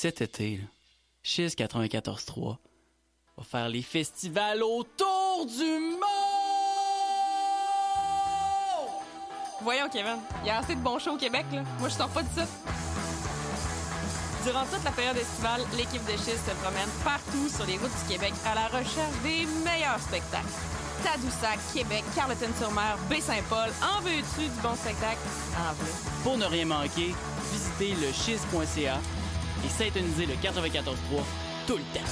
cet été, Chiz 94.3 va faire les festivals autour du monde! Voyons, Kevin, il y a assez de bons shows au Québec, là. Moi, je sors pas de ça. Durant toute la période estivale, l'équipe de Chiz se promène partout sur les routes du Québec à la recherche des meilleurs spectacles. Tadoussac, Québec, Carleton-sur-Mer, Baie-Saint-Paul, en veux-tu du bon spectacle? En veux. Pour ne rien manquer, visitez le chiz.ca et synthonisez le 94.3 tout le temps.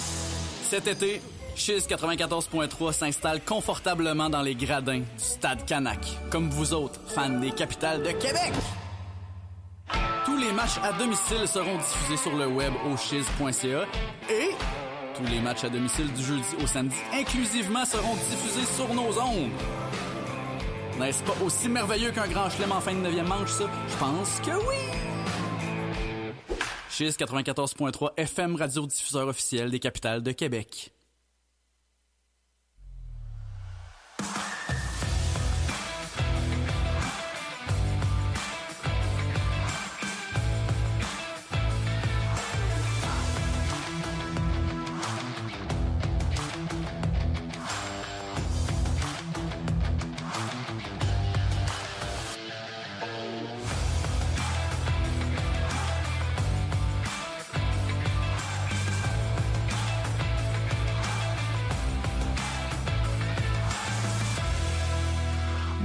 Cet été, Chiz 94.3 s'installe confortablement dans les gradins du Stade Canac, comme vous autres, fans des capitales de Québec. Tous les matchs à domicile seront diffusés sur le web au chiz.ca et tous les matchs à domicile du jeudi au samedi inclusivement seront diffusés sur nos ondes. N'est-ce pas aussi merveilleux qu'un grand chelem en fin de 9e manche, ça? Je pense que oui! Chiz 94.3 FM, radiodiffuseur officiel des capitales de Québec.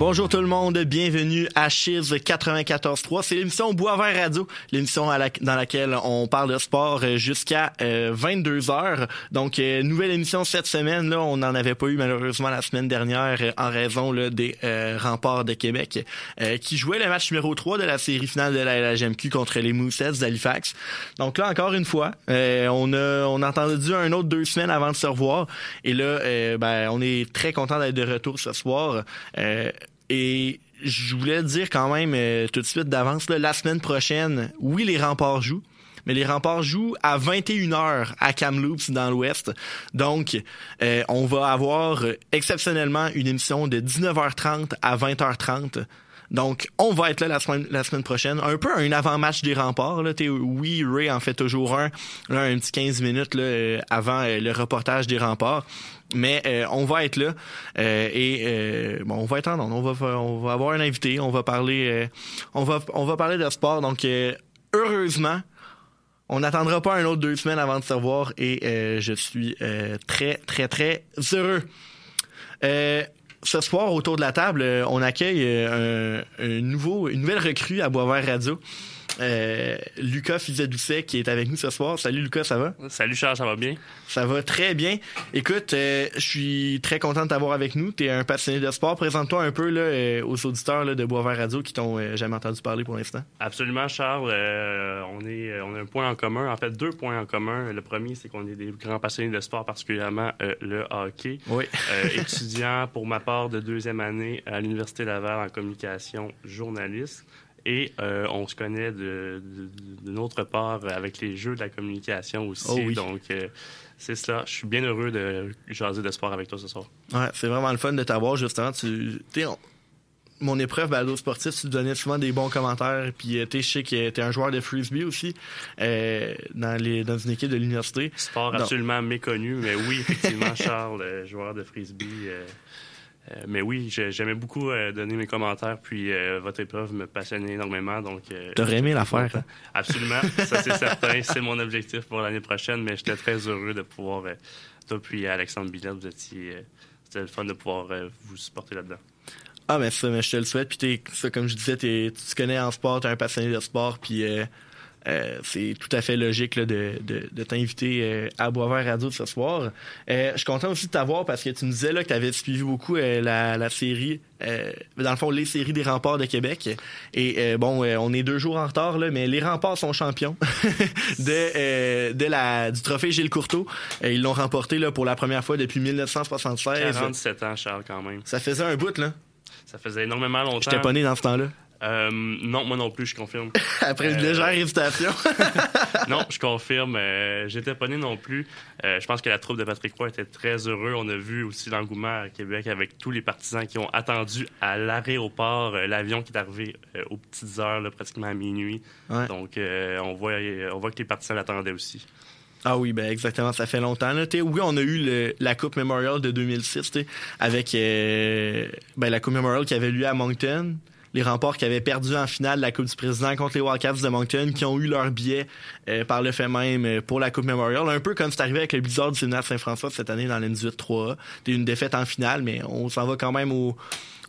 Bonjour tout le monde, bienvenue à Chiz 94.3. C'est l'émission Boisvert Radio, l'émission dans laquelle on parle de sport euh, jusqu'à 22 heures. Donc, euh, nouvelle émission cette semaine. Là, on n'en avait pas eu malheureusement la semaine dernière euh, en raison là, des euh, remparts de Québec euh, qui jouaient le match numéro 3 de la série finale de la LHMQ contre les Moussets d'Halifax. Donc là, encore une fois, euh, on a on a entendu un autre deux semaines avant de se revoir. Et là, euh, ben, on est très content d'être de retour ce soir. Et je voulais dire quand même euh, tout de suite d'avance, la semaine prochaine, oui, les remparts jouent. Mais les remparts jouent à 21h à Kamloops dans l'Ouest. Donc, euh, on va avoir euh, exceptionnellement une émission de 19h30 à 20h30. Donc, on va être là la semaine, prochaine. Un peu un avant-match des remparts. Oui, Ray en fait toujours un, un petit 15 minutes avant le reportage des remparts. Mais euh, on va être là euh, et euh, bon, on va ondes. On va on va avoir un invité. On va parler euh, on va on va parler de sport. Donc euh, heureusement, on n'attendra pas un autre deux semaines avant de se revoir et euh, je suis très très très heureux. Ce soir, autour de la table, on accueille un, un nouveau, une nouvelle recrue à Boisvert Radio. Euh, Lucas Fizet-Doucet qui est avec nous ce soir. Salut Lucas, ça va? Salut Charles, ça va bien? Ça va très bien. Écoute, euh, je suis très content de t'avoir avec nous. Tu es un passionné de sport. Présente-toi un peu là, euh, aux auditeurs là, de Boisvert Radio qui t'ont jamais entendu parler pour l'instant. Absolument, Charles. On, est, on a un point en commun, en fait deux points en commun. Le premier, c'est qu'on est des grands passionnés de sport, particulièrement le hockey. Oui. Étudiant pour ma part de deuxième année à l'Université Laval en communication journaliste. Et euh, on se connaît de notre part avec les jeux de la communication aussi. Oh oui. Donc, euh, c'est cela. Je suis bien heureux de jaser de sport avec toi ce soir. Ouais, c'est vraiment le fun de t'avoir justement. Tu, on- mon épreuve balado sportif, tu donnais souvent des bons commentaires. Puis euh, je sais que t'es un joueur de frisbee aussi euh, dans, les, dans une équipe de l'université. Sport absolument méconnu, mais oui, effectivement, Charles, joueur de frisbee. Euh, mais oui, j'ai- j'aimais beaucoup euh, donner mes commentaires, puis euh, votre épreuve me passionnait énormément. Donc, T'aurais aimé la faire. hein? Absolument, ça c'est certain. C'est mon objectif pour l'année prochaine, mais j'étais très heureux de pouvoir, toi puis Alexandre Billet, vous étiez, c'était le fun de pouvoir vous supporter là-dedans. Ah, mais ça, mais je te le souhaite. Puis, comme je disais, tu te connais en sport, t'es un passionné de sport. Puis, euh, c'est tout à fait logique là, de, de, de t'inviter euh, à Boisvert Radio ce soir. Euh, je suis content aussi de t'avoir parce que tu me disais là, que tu avais suivi beaucoup euh, la, la série, euh, dans le fond, les séries des remparts de Québec. Et euh, bon, euh, on est deux jours en retard, là, mais les remparts sont champions de, euh, de la, du trophée Gilles Courteau. Ils l'ont remporté là, pour la première fois depuis 1976. 47 ans, Charles, quand même. Ça faisait un bout, là. Ça faisait énormément longtemps. J'étais pas né dans ce temps-là. Euh, non, moi non plus, je confirme. Après une Euh, légère hésitation. non, je confirme. euh, J'étais pas né non plus. Je pense que la troupe de Patrick Roy était très heureux. On a vu aussi l'engouement à Québec avec tous les partisans qui ont attendu à l'aéroport l'avion qui est arrivé aux petites heures, là, pratiquement à minuit. Ouais. Donc, on, voit, on voit que les partisans l'attendaient aussi. Ah oui, ben exactement, ça fait longtemps. Là. T'sais, Oui, on a eu le- la Coupe Memorial de 2006 t'sais, avec euh, ben, la Coupe Memorial qui avait lieu à Moncton. Les remparts qui avaient perdu en finale la Coupe du Président contre les Wildcats de Moncton, qui ont eu leur billet euh, par le fait même euh, pour la Coupe Memorial. Un peu comme c'est arrivé avec le Blizzard du Sénat Saint-François cette année dans l'N18-3A. C'était une défaite en finale, mais on s'en va quand même au,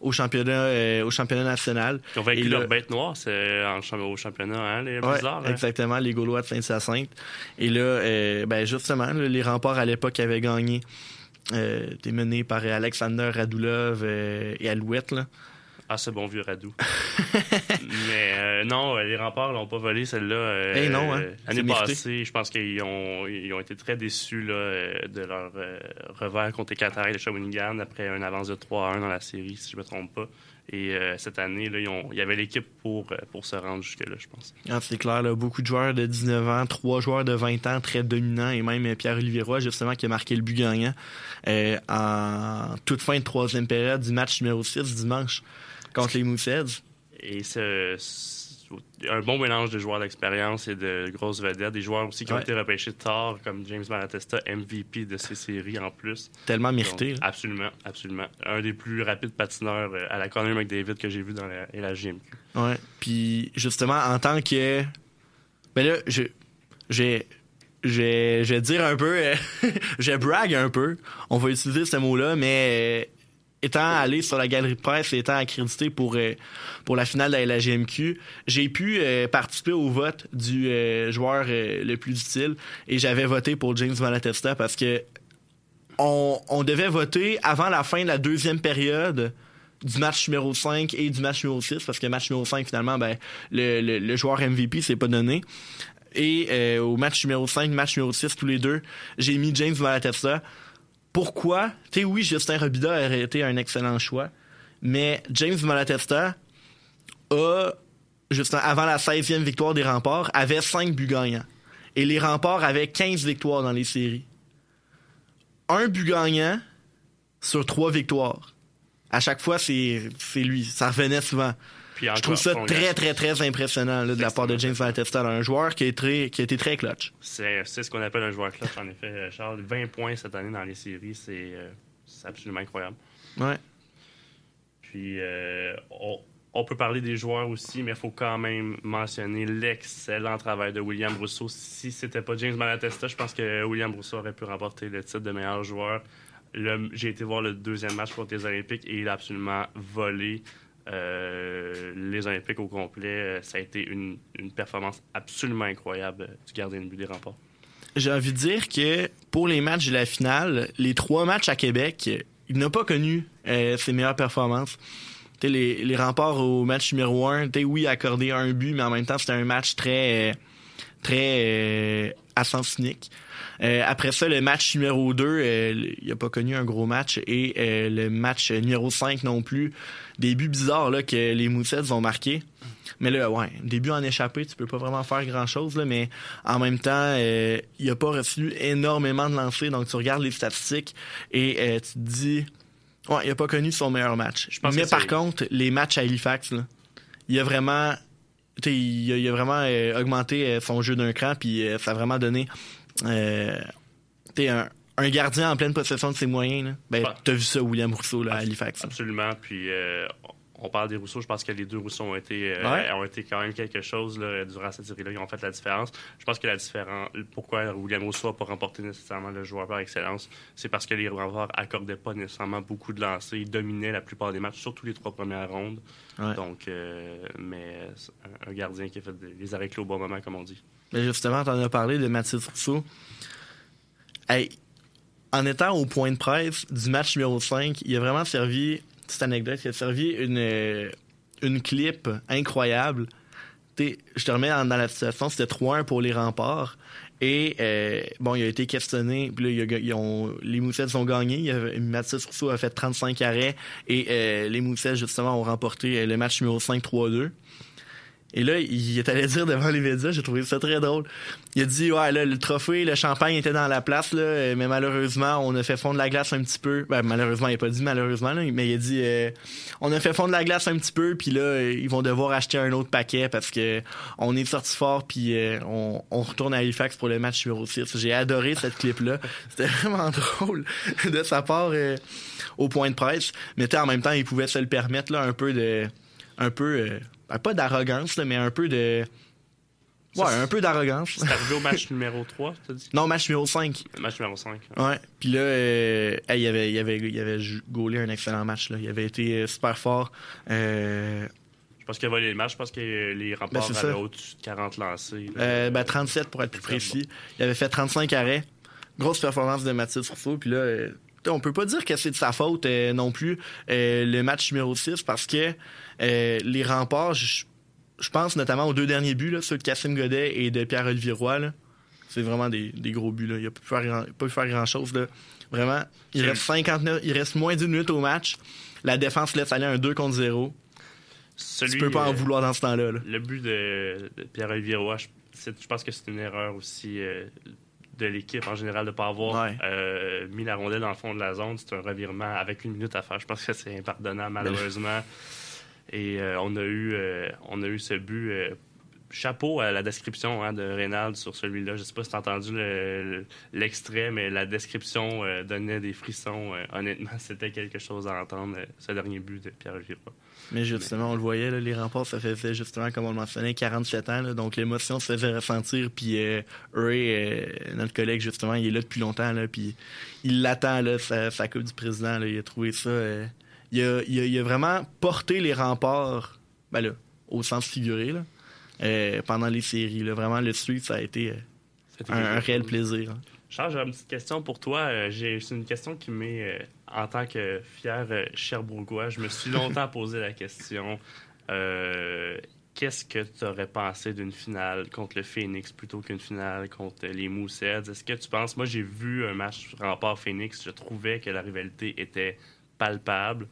au championnat euh, au championnat national. Ils ont vaincu là- leur bête noire c'est en au championnat, hein, les Ouais, Blizzards. hein? exactement, les Gaulois de Saint-Hyacinthe. Et là, euh, ben justement, là, les remparts à l'époque avaient gagné. Euh, T'es mené par Alexander Radulov euh, et Alouette. Là. Ah, ce bon vieux Radou. Mais euh, non, les remparts l'ont pas volé, celle-là. euh, Eh non, hein. L'année passée, je pense qu'ils ont, ils ont été très déçus là, euh, de leur euh, revers contre les Qataris de Shawinigan après un avance de 3 à 1 dans la série, si je me trompe pas. Et cette année, là, ils ont- il y avait l'équipe pour, pour se rendre jusque-là, je pense. Ah, c'est clair, là, beaucoup de joueurs de 19 ans, trois joueurs de 20 ans très dominants, et même Pierre-Olivier Roy, justement, qui a marqué le but gagnant en toute fin de troisième période du match numéro 6 dimanche contre les Mooseheads. Et ce- ce- un bon mélange de joueurs d'expérience et de grosses vedettes, des joueurs aussi qui ont été repêchés tard, comme James Malatesta, MVP de ces séries en plus. Tellement mérité. Donc, là. absolument, absolument. Un des plus rapides patineurs euh, à la Connor McDavid que j'ai vu dans la, la GMQ. Ouais. Puis justement, en tant que. Ben là, je. J'ai. Je vais dire un peu. euh, je brague un peu. On va utiliser ce mot-là, mais. Étant allé sur la galerie de presse et étant accrédité pour, euh, pour la finale de la GMQ, j'ai pu euh, participer au vote du euh, joueur euh, le plus utile et j'avais voté pour James Malatesta parce que on, on devait voter avant la fin de la deuxième période du match numéro 5 et du match numéro 6 parce que match numéro 5 finalement ben le, le, le joueur MVP s'est pas donné. Et euh, au match numéro 5 match numéro 6 tous les deux j'ai mis James Malatesta pourquoi? Tu sais oui Justin Robida aurait été un excellent choix mais James Malatesta a avant la 16e victoire des remparts avait 5 buts gagnants et les remparts avaient 15 victoires dans les séries un but gagnant sur trois victoires. À chaque fois, c'est lui. Ça revenait souvent. Puis Je trouve ça très, très, très impressionnant là, de la part de James Malatesta. Un joueur qui, est très, qui a été très clutch. C'est ce qu'on appelle un joueur clutch, en effet, euh, Charles. 20 points cette année dans les séries, c'est euh, absolument incroyable. Ouais. Puis, euh, on, on peut parler des joueurs aussi, mais il faut quand même mentionner l'excellent travail de William Rousseau. Si c'était pas James Malatesta, je pense que William Rousseau aurait pu remporter le titre de meilleur joueur. J'ai été voir le deuxième match contre les Olympiques et il a absolument volé euh, les Olympiques au complet. Euh, Ça a été une, performance absolument incroyable euh, du gardien de but des remparts. J'ai envie de dire que pour les matchs de la finale, les trois matchs à Québec, il n'a pas connu ses meilleures performances. Les, les remparts au match numéro 1, oui, accordé un but, mais en même temps, c'était un match très, très à sens unique. Euh, après ça, le match numéro 2, euh, il n'a pas connu un gros match. Et euh, le match numéro 5 non plus. Des buts bizarres là, que les Moussettes ont marqués. Mais là, ouais, début en échappé, tu peux pas vraiment faire grand-chose. là, Mais en même temps, euh, il a pas reçu énormément de lancers. Donc, tu regardes les statistiques et euh, tu te dis... Ouais, il a pas connu son meilleur match. Je pense Mais par contre, les matchs à Halifax, là, il a vraiment... tu sais, Il a, il a vraiment euh, augmenté euh, son jeu d'un cran, puis euh, ça a vraiment donné euh, t'es un, un gardien en pleine possession de ses moyens. Là. Ben, t'as vu ça, William Rousseau, là, à Halifax. Absolument. Puis euh, on parle des Rousseau. Je pense que les deux Rousseau ont été, euh, Ouais. ont été quand même quelque chose là, durant cette série-là. Ils ont fait la différence. Je pense que la différence, pourquoi William Rousseau n'a pas remporté nécessairement le joueur par excellence, c'est parce que les renforts accordaient pas nécessairement beaucoup de lancers. Ils dominaient la plupart des matchs, surtout les trois premières rondes. Ouais. Donc, euh, mais un, gardien qui a fait les arrêts clés au bon moment, comme on dit. Mais justement, t'en as parlé de Mathis Rousseau. Hey, en étant au point de presse du match numéro 5, il a vraiment servi, petite anecdote, il a servi une, euh, une clip incroyable je te remets dans, la situation, c'était 3-1 pour les remparts. Et euh, bon, il a été questionné. Puis là, les Moussets ont gagné. Mathis Rousseau a fait 35 arrêts. Et euh, les Moussets, justement, ont remporté euh, le match numéro 5 3-2. Et là, il est allé dire devant les médias, j'ai trouvé ça très drôle. Il a dit, ouais, là, le trophée, le champagne était dans la place, là, mais malheureusement, on a fait fondre la glace un petit peu. Ben, malheureusement, il a pas dit malheureusement, là, mais il a dit, euh, on a fait fondre la glace un petit peu, puis là, ils vont devoir acheter un autre paquet parce que on est sorti fort, puis euh, on, on, retourne à Halifax pour le match numéro 6. J'ai adoré cette clip-là. C'était vraiment drôle de sa part euh, au point de presse. Mais en même temps, il pouvait se le permettre, là, un peu de... Un peu ben, pas d'arrogance, mais un peu de. Ouais, un peu d'arrogance. C'est arrivé au match numéro 3, t'as dit? Non, match numéro 5. Match numéro 5. Ouais. Puis là, euh, il, avait, il, avait, il avait gaulé un excellent match. Là. Il avait été euh, super fort. Euh... Je pense qu'il a volé le match. Je pense que les remparts ben, avaient au-dessus de 40 lancés. Euh, ben, 37 pour être plus précis. Il avait fait 35 arrêts. Grosse performance de Mathis Rousseau. Puis là, on peut pas dire que c'est de sa faute non plus, le match numéro 6, parce que euh, les remparts, je, pense notamment aux deux derniers buts, là, ceux de Cassim Godet et de Pierre-Olivier Roy. C'est vraiment des, gros buts. Là. Il n'a pas pu faire, grand-chose. Vraiment, il reste 59, il reste moins d'une minute au match. La défense laisse aller un 2 contre 0. Celui, tu peux pas en euh, vouloir dans ce temps-là. Le but de, Pierre-Olivier Roy, je, pense que c'est une erreur aussi euh, de l'équipe en général de ne pas avoir mis la rondelle dans le fond de la zone. C'est un revirement avec une minute à faire. Je pense que c'est impardonnable, ben malheureusement. Et euh, on, a eu, euh, on a eu ce but. Euh, chapeau à la description hein, de Reynald sur celui-là. Je ne sais pas si tu as entendu l'extrait, mais la description donnait des frissons. honnêtement, c'était quelque chose à entendre, ce dernier but de Pierre Giroux. Mais justement, on le voyait, les remports, ça faisait justement, comme on le mentionnait, 47 ans. donc l'émotion se faisait ressentir. Puis Ray, notre collègue, justement, il est là depuis longtemps. Là, puis il l'attend, sa, sa Coupe du Président. il a trouvé ça il a, vraiment porté les remparts, ben là, au sens figuré, là, euh, pendant les séries. Là. Vraiment, le suivre, ça a été euh, un, réel plaisir. Hein. Charles, j'ai une petite question pour toi. Euh, c'est une question qui m'est, en tant que fier Cherbourgois, je me suis longtemps posé la question. Qu'est-ce que tu aurais pensé d'une finale contre le Phoenix plutôt qu'une finale contre les Moussets? Est-ce que tu penses... Moi, j'ai vu un match rempart-Phoenix. Je trouvais que la rivalité était palpable.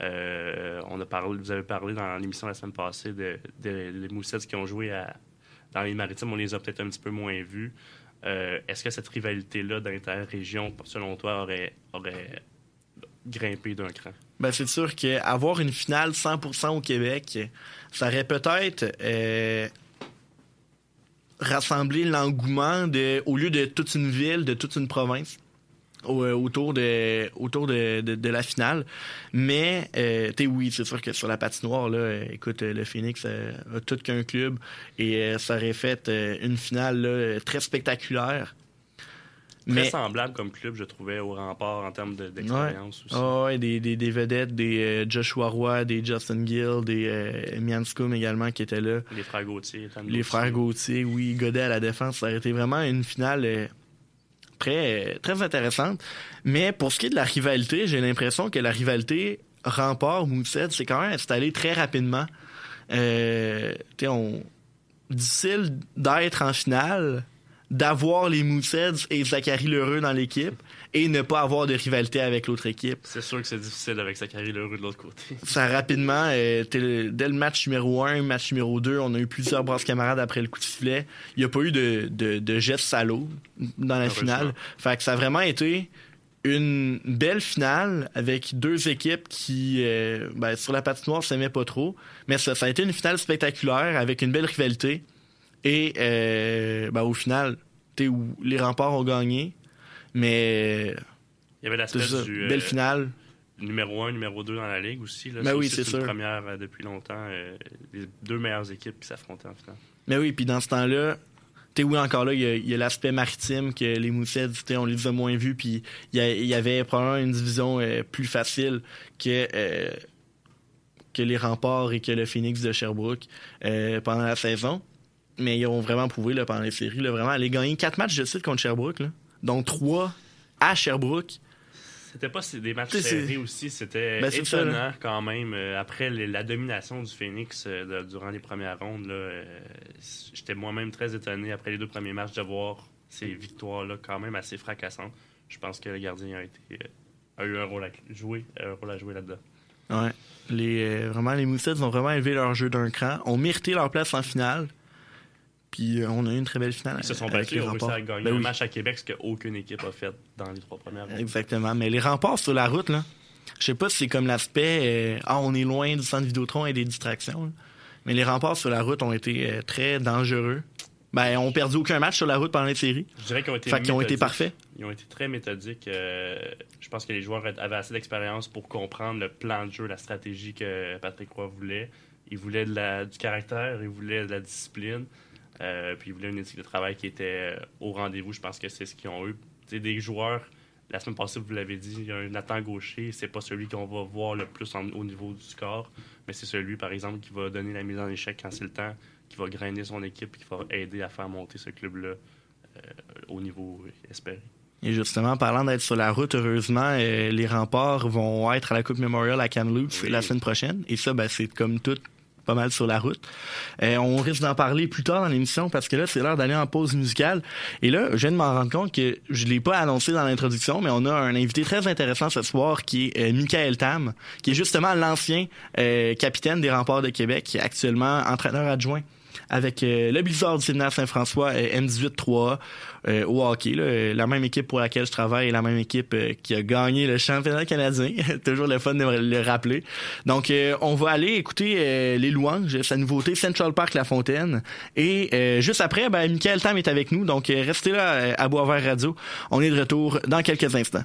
Euh, on a parlé, vous avez parlé dans l'émission la semaine passée de, les Moussets qui ont joué dans les maritimes. On les a peut-être un petit peu moins vus. Euh, est-ce que cette rivalité-là d'inter-région, selon toi, aurait, aurait grimpé d'un cran? Ben, c'est sûr qu'avoir une finale 100% au Québec, ça aurait peut-être euh, rassemblé l'engouement de, au lieu de toute une ville, de toute une province. Euh, autour de autour de, de, la finale. Mais euh, oui, c'est sûr que sur la patinoire, là, euh, écoute, le Phoenix a tout qu'un club et ça aurait fait une finale très spectaculaire. Très semblable comme club, je trouvais, au rempart en termes d'expérience aussi. Oh, des, des, des, vedettes, des Joshua Roy, des Justin Gill, des Mianscombe également qui étaient là. Les frères Gauthier. Les frères Gauthier, oui, Godet à la défense. Ça aurait été vraiment une finale très, très intéressante. Mais pour ce qui est de la rivalité, j'ai l'impression que la rivalité rempart-Moussed c'est quand même installé très rapidement. Euh, on... Difficile d'être en finale, d'avoir les Mousseds et Zachary Lheureux dans l'équipe et ne pas avoir de rivalité avec l'autre équipe. C'est sûr que c'est difficile avec Zachary Leroux de l'autre côté. Ça rapidement, euh, dès le match numéro 1, match numéro 2, on a eu plusieurs brasses camarades après le coup de sifflet. Il n'y a pas eu de, de, de gestes salauds dans la finale. Fait que ça a vraiment été une belle finale avec deux équipes qui, euh, ben, sur la patinoire, s'aimaient pas trop. Mais ça, ça, a été une finale spectaculaire avec une belle rivalité. Et euh, ben, au final, où? Les remparts ont gagné. Mais. Il y avait l'aspect du. Belle euh, finale. Numéro 1, numéro 2 dans la ligue aussi. Là. Ben oui, c'est sûr. première euh, depuis longtemps. Euh, les deux meilleures équipes qui s'affrontaient en finale. Mais oui, puis dans ce temps-là, tu oui, encore là, il y a, l'aspect maritime que les Moussets, on les a moins vus, puis il y, avait probablement une division plus facile que, que les remparts et que le Phoenix de Sherbrooke pendant la saison. Mais ils ont vraiment prouvé là, pendant les séries, là, vraiment, aller gagner quatre matchs de suite contre Sherbrooke. Là donc trois à Sherbrooke. C'était pas des matchs serrés aussi, c'était Ben, ça, étonnant quand même. euh, après les- la domination du Phoenix euh, de- durant les premières rondes, euh, j'étais moi-même très étonné après les deux premiers matchs de voir ces victoires-là quand même assez fracassantes. Je pense que le gardien a, été, a eu un rôle à jouer, un rôle à jouer là-dedans. Ouais. Les, euh, vraiment, les Moussets ont vraiment élevé leur jeu d'un cran, ont mérité leur place en finale. Puis euh, on a eu une très belle finale. Ils se sont battus, les ils ont réussi remparts. à gagner Ben un oui. match à Québec, ce qu'aucune équipe a fait dans les trois premières rondes. Exactement. Mais les remparts sur la route, là, je sais pas si c'est comme l'aspect euh, Ah, on est loin du centre Vidéotron et des distractions. là. Mais les remparts sur la route ont été euh, très dangereux. Ben, on perdu aucun match sur la route pendant les séries. Je dirais qu'ils ont été Fait qu'ils ont été méthodiques. parfaits. Ils ont été très méthodiques. euh, je pense que les joueurs avaient assez d'expérience pour comprendre le plan de jeu, la stratégie que Patrick Roy voulait. Il voulait de la- du caractère, il voulait de la discipline, euh, puis il voulait une éthique de travail qui était euh, au rendez-vous. Je pense que c'est ce qu'ils ont eu. Des joueurs, la semaine passée, vous l'avez dit, il y a un Nathan Gaucher, c'est pas celui qu'on va voir le plus en- au niveau du score, mais c'est celui, par exemple, qui va donner la mise en échec quand c'est le temps, qui va grainer son équipe, qui va aider à faire monter ce club-là euh, au niveau espéré. Et justement, parlant d'être sur la route, heureusement, euh, les remparts vont être à la Coupe Memorial à Kamloops Oui. la semaine prochaine. Et ça, ben, c'est comme tout pas mal sur la route. Euh, on risque d'en parler plus tard dans l'émission parce que là, c'est l'heure d'aller en pause musicale. Et là, je viens de m'en rendre compte que je l'ai pas annoncé dans l'introduction, mais on a un invité très intéressant ce soir qui est euh, Michael Tam, qui est justement l'ancien euh, capitaine des remparts de Québec, qui est actuellement entraîneur adjoint avec euh, le Blizzard du Saint-François euh, M18-3 euh, au hockey. là. La même équipe pour laquelle je travaille est la même équipe qui a gagné le championnat canadien. Toujours le fun de le rappeler. Donc, on va aller écouter les louanges, sa nouveauté Central Park La Fontaine. Et juste après, ben, Michael Tam est avec nous. Donc, restez là à Boisvert Radio. On est de retour dans quelques instants.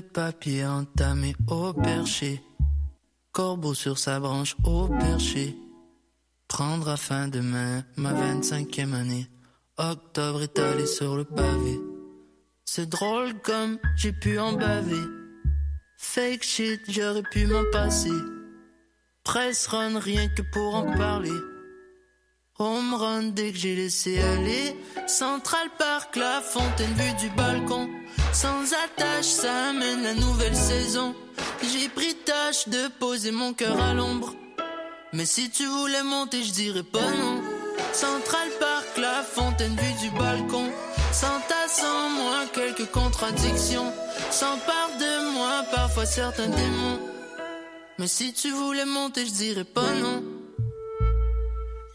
De papier entamé au perché. Corbeau sur sa branche au perché. Prendra fin demain ma 25e année. Octobre étalé sur le pavé. C'est drôle comme j'ai pu en baver. Fake shit, j'aurais pu m'en passer. Press run, rien que pour en parler. Home run dès que j'ai laissé aller. Central Park, la fontaine vue du balcon. Sans attache, ça amène la nouvelle saison. J'ai pris tâche de poser mon cœur à l'ombre. Mais si tu voulais monter, je dirais pas non. Central Park, la fontaine vue du balcon. Sans sans moi, quelques contradictions. S'empare de moi, parfois certains démons. Mais si tu voulais monter, je dirais pas non.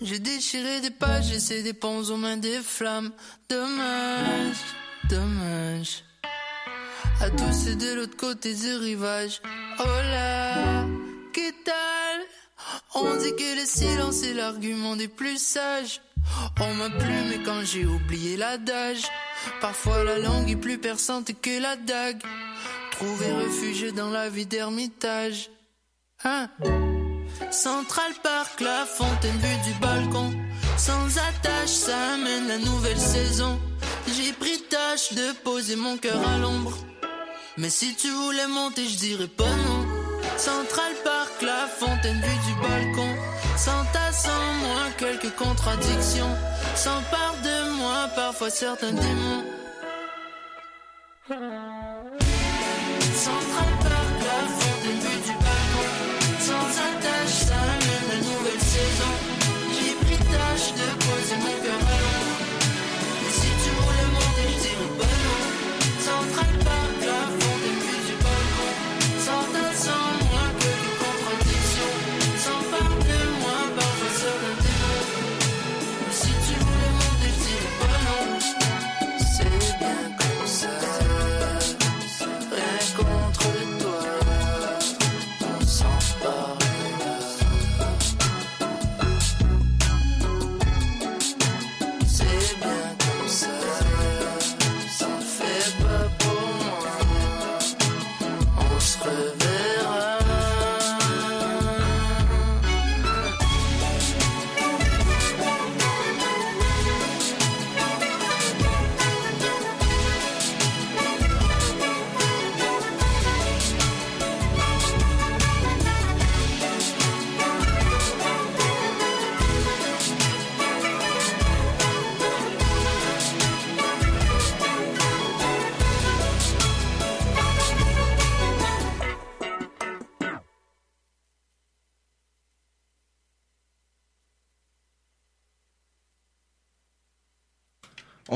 J'ai déchiré des pages, laissé des ponts aux mains des flammes. Dommage, dommage. À tous c'est de l'autre côté du rivage. Oh là, que tal? On dit que le silence est l'argument des plus sages. On m'a plu, mais quand j'ai oublié l'adage, parfois la langue est plus perçante que la dague. Trouver refuge dans la vie d'ermitage. Hein? Central Park, la fontaine vue du balcon. Sans attache, ça amène la nouvelle saison. J'ai pris tâche de poser mon cœur à l'ombre. Mais si tu voulais monter, je dirais pas non. Central Park, la fontaine vue du balcon. Sans ta, sans moi, quelques contradictions. S'empare de moi, parfois certains démons.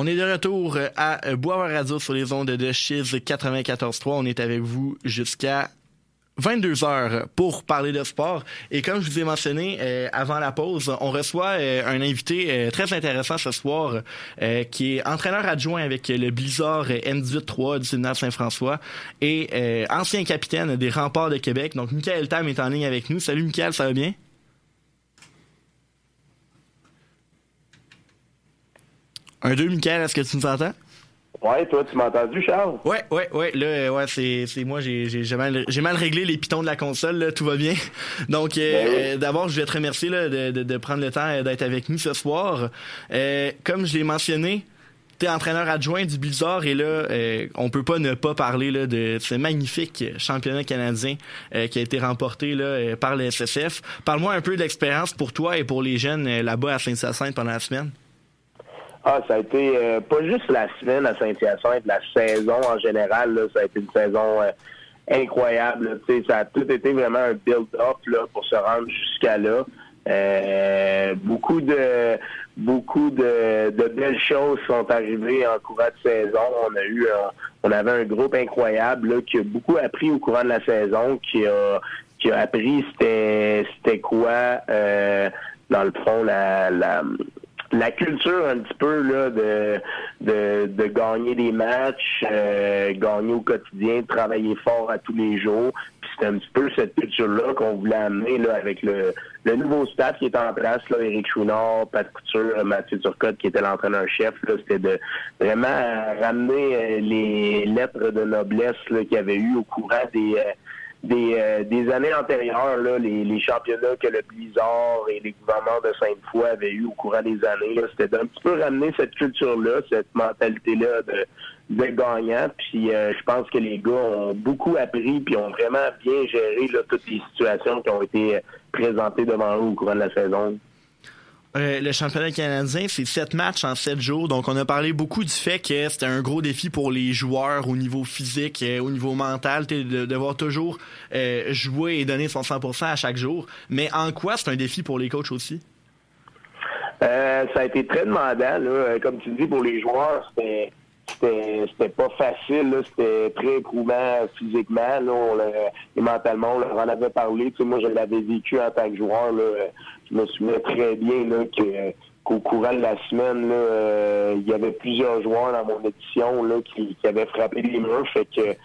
On est de retour à Boisvert Radio sur les ondes de Chiz 94.3. On est avec vous jusqu'à 22 heures pour parler de sport. Et comme je vous ai mentionné euh, avant la pause, on reçoit euh, un invité euh, très intéressant ce soir qui est entraîneur adjoint avec le Blizzard N18-3 du Gymnase Saint-François et ancien capitaine des Remparts de Québec. Donc, Michael Tam est en ligne avec nous. Salut, Michael, ça va bien? Un, deux, Michael, est-ce que tu nous entends? Ouais, toi, tu m'as entendu, Charles? Ouais, ouais, ouais. Là, ouais, c'est, c'est moi, j'ai, j'ai, mal, j'ai mal réglé les pitons de la console, là, tout va bien. Donc, euh, ben euh, d'abord, je vais te remercier là, de, de, de, prendre le temps euh, d'être avec nous ce soir. Euh, comme je l'ai mentionné, tu es entraîneur adjoint du Blizzard et là, euh, on peut pas ne pas parler là, de ce magnifique championnat canadien qui a été remporté là, par le SSF. Parle-moi un peu de l'expérience pour toi et pour les jeunes là-bas à Saint-Hyacinthe pendant la semaine. Ah, ça a été euh, pas juste la semaine à Saint-Hyacinthe, la saison en général, là, ça a été une saison euh, incroyable. ça a tout été vraiment un build-up pour se rendre jusqu'à là. Euh, beaucoup de beaucoup de, de, belles choses sont arrivées en courant de saison. On a eu on avait un groupe incroyable là, qui a beaucoup appris au courant de la saison, qui a qui a appris c'était c'était quoi dans le fond la, la la culture un petit peu là de de, de gagner des matchs, euh, gagner au quotidien, travailler fort à tous les jours. Puis c'est un petit peu cette culture-là qu'on voulait amener là avec le, le nouveau staff qui est en place, là, Éric Chouinard, Pat Couture, Mathieu Turcotte qui était l'entraîneur-chef. C'était de vraiment ramener euh, les lettres de noblesse qu'il y avait eu au courant des euh, des, euh, des années antérieures, là, les, les, championnats que le Blizzard et les gouvernements de Sainte-Foy avaient eu au courant des années, c'était d'un petit peu ramener cette culture-là, cette mentalité-là de, de gagnant. Puis euh, je pense que les gars ont beaucoup appris puis ont vraiment bien géré là, toutes les situations qui ont été présentées devant eux au courant de la saison. Euh, le championnat canadien, c'est sept matchs en sept jours. Donc, on a parlé beaucoup du fait que c'était un gros défi pour les joueurs au niveau physique, euh, au niveau mental, de devoir toujours euh, jouer et donner son 100% à chaque jour. Mais en quoi c'est un défi pour les coachs aussi? ça a été très demandant. Comme tu dis, pour les joueurs, c'était c'était pas facile, c'était très éprouvant physiquement et mentalement. On leur en avait parlé. Moi, je l'avais vécu en tant que joueur. Je me souviens très bien là, que qu'au courant de la semaine, euh, il y avait plusieurs joueurs dans mon édition là, qui, qui avaient frappé les murs. Fait que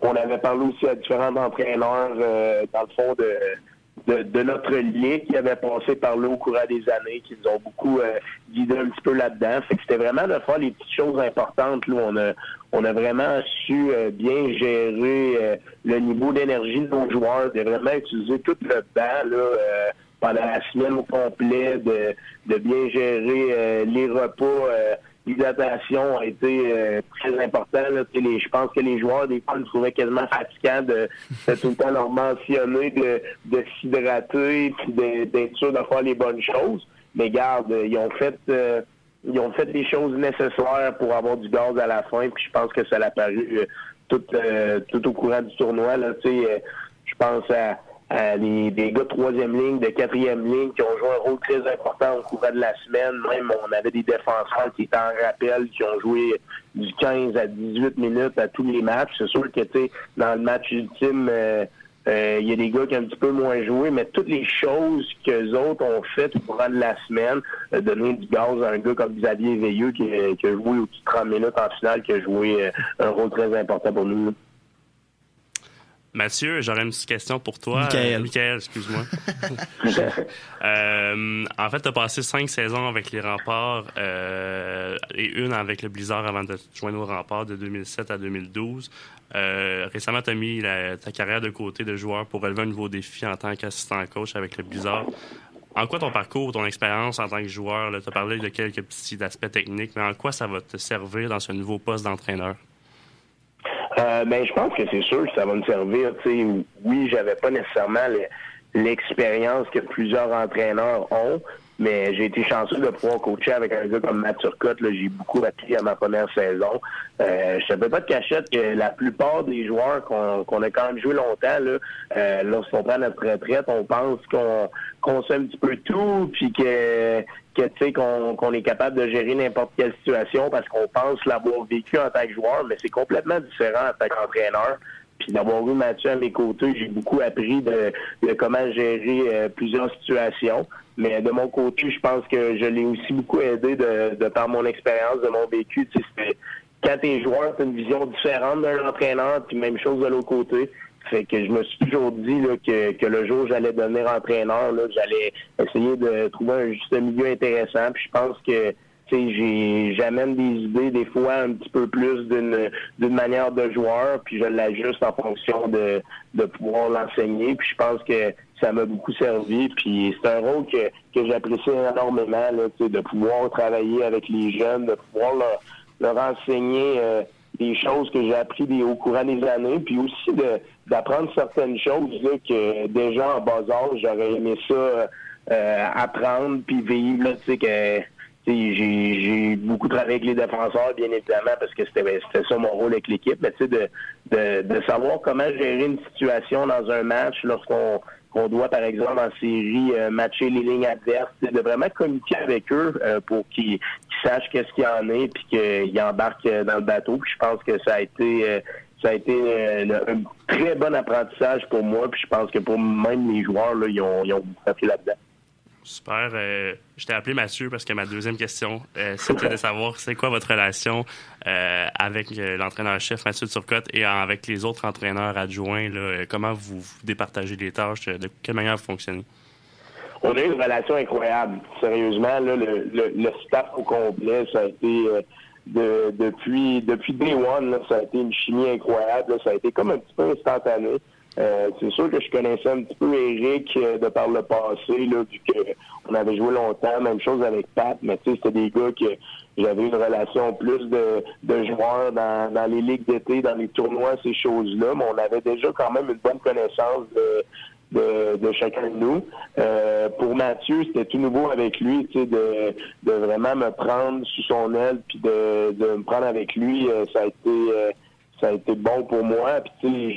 on avait parlé aussi à différents entraîneurs euh, dans le fond de de, notre lien qui avait passé par là au courant des années, qui nous ont beaucoup euh, guidé un petit peu là-dedans. Fait que c'était vraiment de faire les petites choses importantes. Là. On a on a vraiment su euh, bien gérer euh, le niveau d'énergie de nos joueurs, de vraiment utiliser tout le banc là, pendant la semaine au complet, de, de bien gérer les repas l'hydratation a été euh, très importante. je pense que les joueurs, des fois, ils trouvaient quasiment fatigant de, tout le temps leur mentionner de, de s'hydrater puis d'être sûr de faire les bonnes choses. Mais garde, ils ont fait euh, ils ont fait les choses nécessaires pour avoir du gaz à la fin, puis je pense que ça l'a paru euh, tout, tout au courant du tournoi. Là, je pense à euh, des gars de troisième ligne, de quatrième ligne qui ont joué un rôle très important au cours de la semaine. Même on avait des défenseurs qui étaient en rappel, qui ont joué du 15 à 18 minutes à tous les matchs. C'est sûr que dans le match ultime, euh, euh, il y a des gars qui ont un petit peu moins joué, mais toutes les choses que autres ont faites au cours de la semaine, donner du gaz à un gars comme Xavier Veilleux qui, qui a joué au 30 minutes en finale, qui a joué un rôle très important pour nous. Mathieu, j'aurais une petite question pour toi. Michael. Michael, excuse-moi. euh, en fait, tu as passé cinq saisons avec les remparts euh, et une avec le Blizzard avant de joindre aux remparts de 2007 à 2012. Euh, récemment, tu as mis ta carrière de côté de joueur pour relever un nouveau défi en tant qu'assistant coach avec le Blizzard. En quoi ton parcours, ton expérience en tant que joueur, tu as parlé de quelques petits aspects techniques, mais en quoi ça va te servir dans ce nouveau poste d'entraîneur? Euh, ben, je pense que c'est sûr que ça va me servir. sais, Oui, j'avais pas nécessairement l'expérience que plusieurs entraîneurs ont, mais j'ai été chanceux de pouvoir coacher avec un gars comme Matt Turcotte. J'ai beaucoup appris à ma première saison. Euh, je ne savais pas de cachette que la plupart des joueurs qu'on a quand même joué longtemps, là, euh, lorsqu'on prend notre retraite, on pense qu'on sait un petit peu tout, puis que que tu sais qu'on est capable de gérer n'importe quelle situation parce qu'on pense l'avoir vécu en tant que joueur, mais c'est complètement différent en tant qu'entraîneur. Puis d'avoir eu Mathieu à mes côtés, j'ai beaucoup appris de, comment gérer euh, plusieurs situations. Mais de mon côté, je pense que je l'ai aussi beaucoup aidé de, de par mon expérience, de mon vécu. Tu sais, quand t'es joueur, t'as une vision différente d'un entraîneur, puis même chose de l'autre côté. Fait que je me suis toujours dit là, que, que le jour où j'allais devenir entraîneur, là, j'allais essayer de trouver un juste milieu intéressant. Puis je pense que j'amène des idées des fois un petit peu plus d'une d'une manière de joueur, puis je l'ajuste en fonction de, de pouvoir l'enseigner. Puis je pense que ça m'a beaucoup servi. Puis c'est un rôle que, que j'apprécie énormément, là, de pouvoir travailler avec les jeunes, de pouvoir leur, leur enseigner euh, des choses que j'ai appris au courant des années, puis aussi de d'apprendre certaines choses là, que déjà en bas âge, j'aurais aimé ça euh, apprendre puis vivre. Là, tu sais, que j'ai beaucoup travaillé avec les défenseurs, bien évidemment, parce que c'était ça mon rôle avec l'équipe, mais de, de, de, savoir comment gérer une situation dans un match lorsqu'on qu'on doit, par exemple, en série, euh, matcher les lignes adverses, de vraiment communiquer avec eux euh, pour qu'ils sachent qu'est-ce qu'il y en est, puis qu'ils embarquent euh, dans le bateau. Je pense que ça a été ça a été un très bon apprentissage pour moi, puis je pense que pour même les joueurs, là, ils ont, ils ont là-dedans. Super. Euh, je t'ai appelé Mathieu parce que ma deuxième question, euh, c'était de savoir c'est quoi votre relation euh, avec l'entraîneur-chef Mathieu Turcotte et avec les autres entraîneurs adjoints. comment vous, départagez les tâches? De quelle manière vous fonctionnez? On a une relation incroyable. Sérieusement, le, staff au complet, ça a été depuis depuis Day One, ça a été une chimie incroyable. ça a été comme un petit peu instantané. Euh, c'est sûr que je connaissais un petit peu Eric euh, de par le passé, là, vu qu'on avait joué longtemps, même chose avec Pat, mais tu sais, c'était des gars que j'avais une relation plus de, de joueurs dans, dans les ligues d'été, dans les tournois, ces choses-là, mais on avait déjà quand même une bonne connaissance de, de, de, chacun de nous. Euh, pour Mathieu, c'était tout nouveau avec lui, tu sais, de, de vraiment me prendre sous son aile, puis de, de me prendre avec lui. ça a été ça a été bon pour moi. Puis tu sais,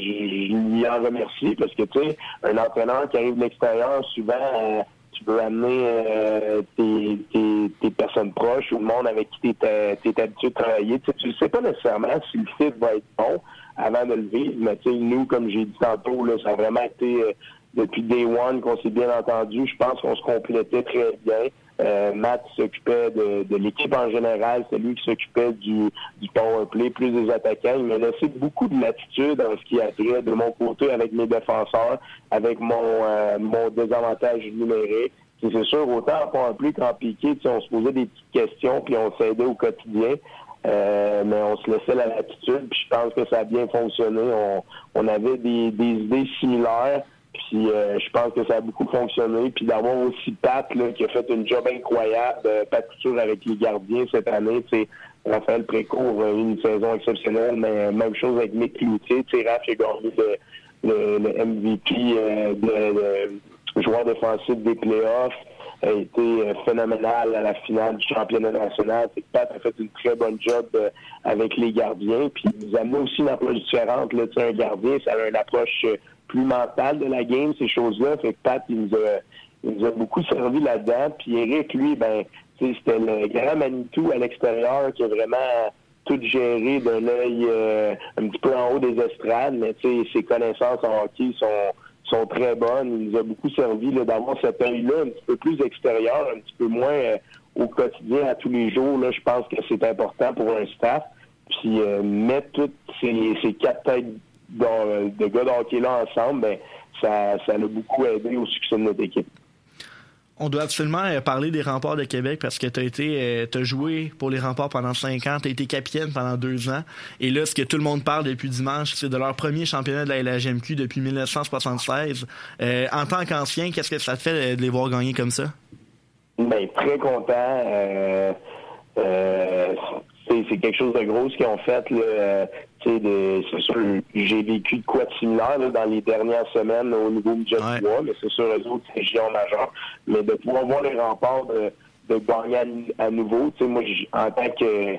je, lui en remercie parce que tu sais, un entraîneur qui arrive de l'extérieur, souvent euh, tu peux amener euh, tes, tes, tes, personnes proches ou le monde avec qui tu es, habitué de travailler. Tu tu sais pas nécessairement si le fit va être bon avant de le vivre, mais tu sais, nous, comme j'ai dit tantôt, là, ça a vraiment été euh, depuis day one qu'on s'est bien entendu. Je pense qu'on se complétait très bien. Euh, Matt s'occupait de, l'équipe en général, c'est lui qui s'occupait du, du power play, plus des attaquants. Il m'a laissé beaucoup de latitude en ce qui a trait de mon côté avec mes défenseurs, avec mon, euh, mon désavantage numérique. C'est sûr, autant en power play qu'en piqué, on se posait des petites questions, puis on s'aidait au quotidien. Euh, mais on se laissait la latitude, puis je pense que ça a bien fonctionné. On, on avait des, des idées similaires. Puis euh, je pense que ça a beaucoup fonctionné. Puis d'avoir aussi Pat là, qui a fait une job incroyable, euh, Pat Couture avec les gardiens cette année, tu Raphaël Précourt a eu une saison exceptionnelle, mais même chose avec Mick Cloutier, Raph a gagné le, le, MVP euh, de, joueur défensif des playoffs a été phénoménal à la finale du championnat national. Pat a fait une très bonne job avec les gardiens. Puis il nous a amené aussi une approche différente. Là, un gardien, ça a une approche plus mental de la game, ces choses-là. Fait que Pat, il nous a, il nous a beaucoup servi là-dedans. Puis Eric, lui, ben, c'était le grand Manitou à l'extérieur qui a vraiment tout géré d'un œil euh, un petit peu en haut des estrades, mais ses connaissances en hockey sont, sont très bonnes. Il nous a beaucoup servi d'avoir cet œil-là un petit peu plus extérieur, un petit peu moins euh, au quotidien, à tous les jours. Là, je pense que c'est important pour un staff. Puis euh, mettre toutes ces, ces quatre têtes de gars de là ensemble, ben, ça, ça a beaucoup aidé au succès de notre équipe. On doit absolument euh, parler des remparts de Québec parce que tu as été euh, as joué pour les remparts pendant cinq ans, tu as été capitaine pendant deux ans. Et là, ce que tout le monde parle depuis dimanche, c'est de leur premier championnat de la LHMQ depuis 1976. Euh, en tant qu'ancien, qu'est-ce que ça te fait de les voir gagner comme ça? Ben, très content. c'est quelque chose de gros ce qu'ils ont fait. Là, c'est sûr, j'ai vécu de quoi de similaire dans les dernières semaines au niveau du ouais. mais c'est sûr, eux autres, c'est géant majeur. Mais de pouvoir voir les remparts de, de gagner à, nouveau, moi, en tant que,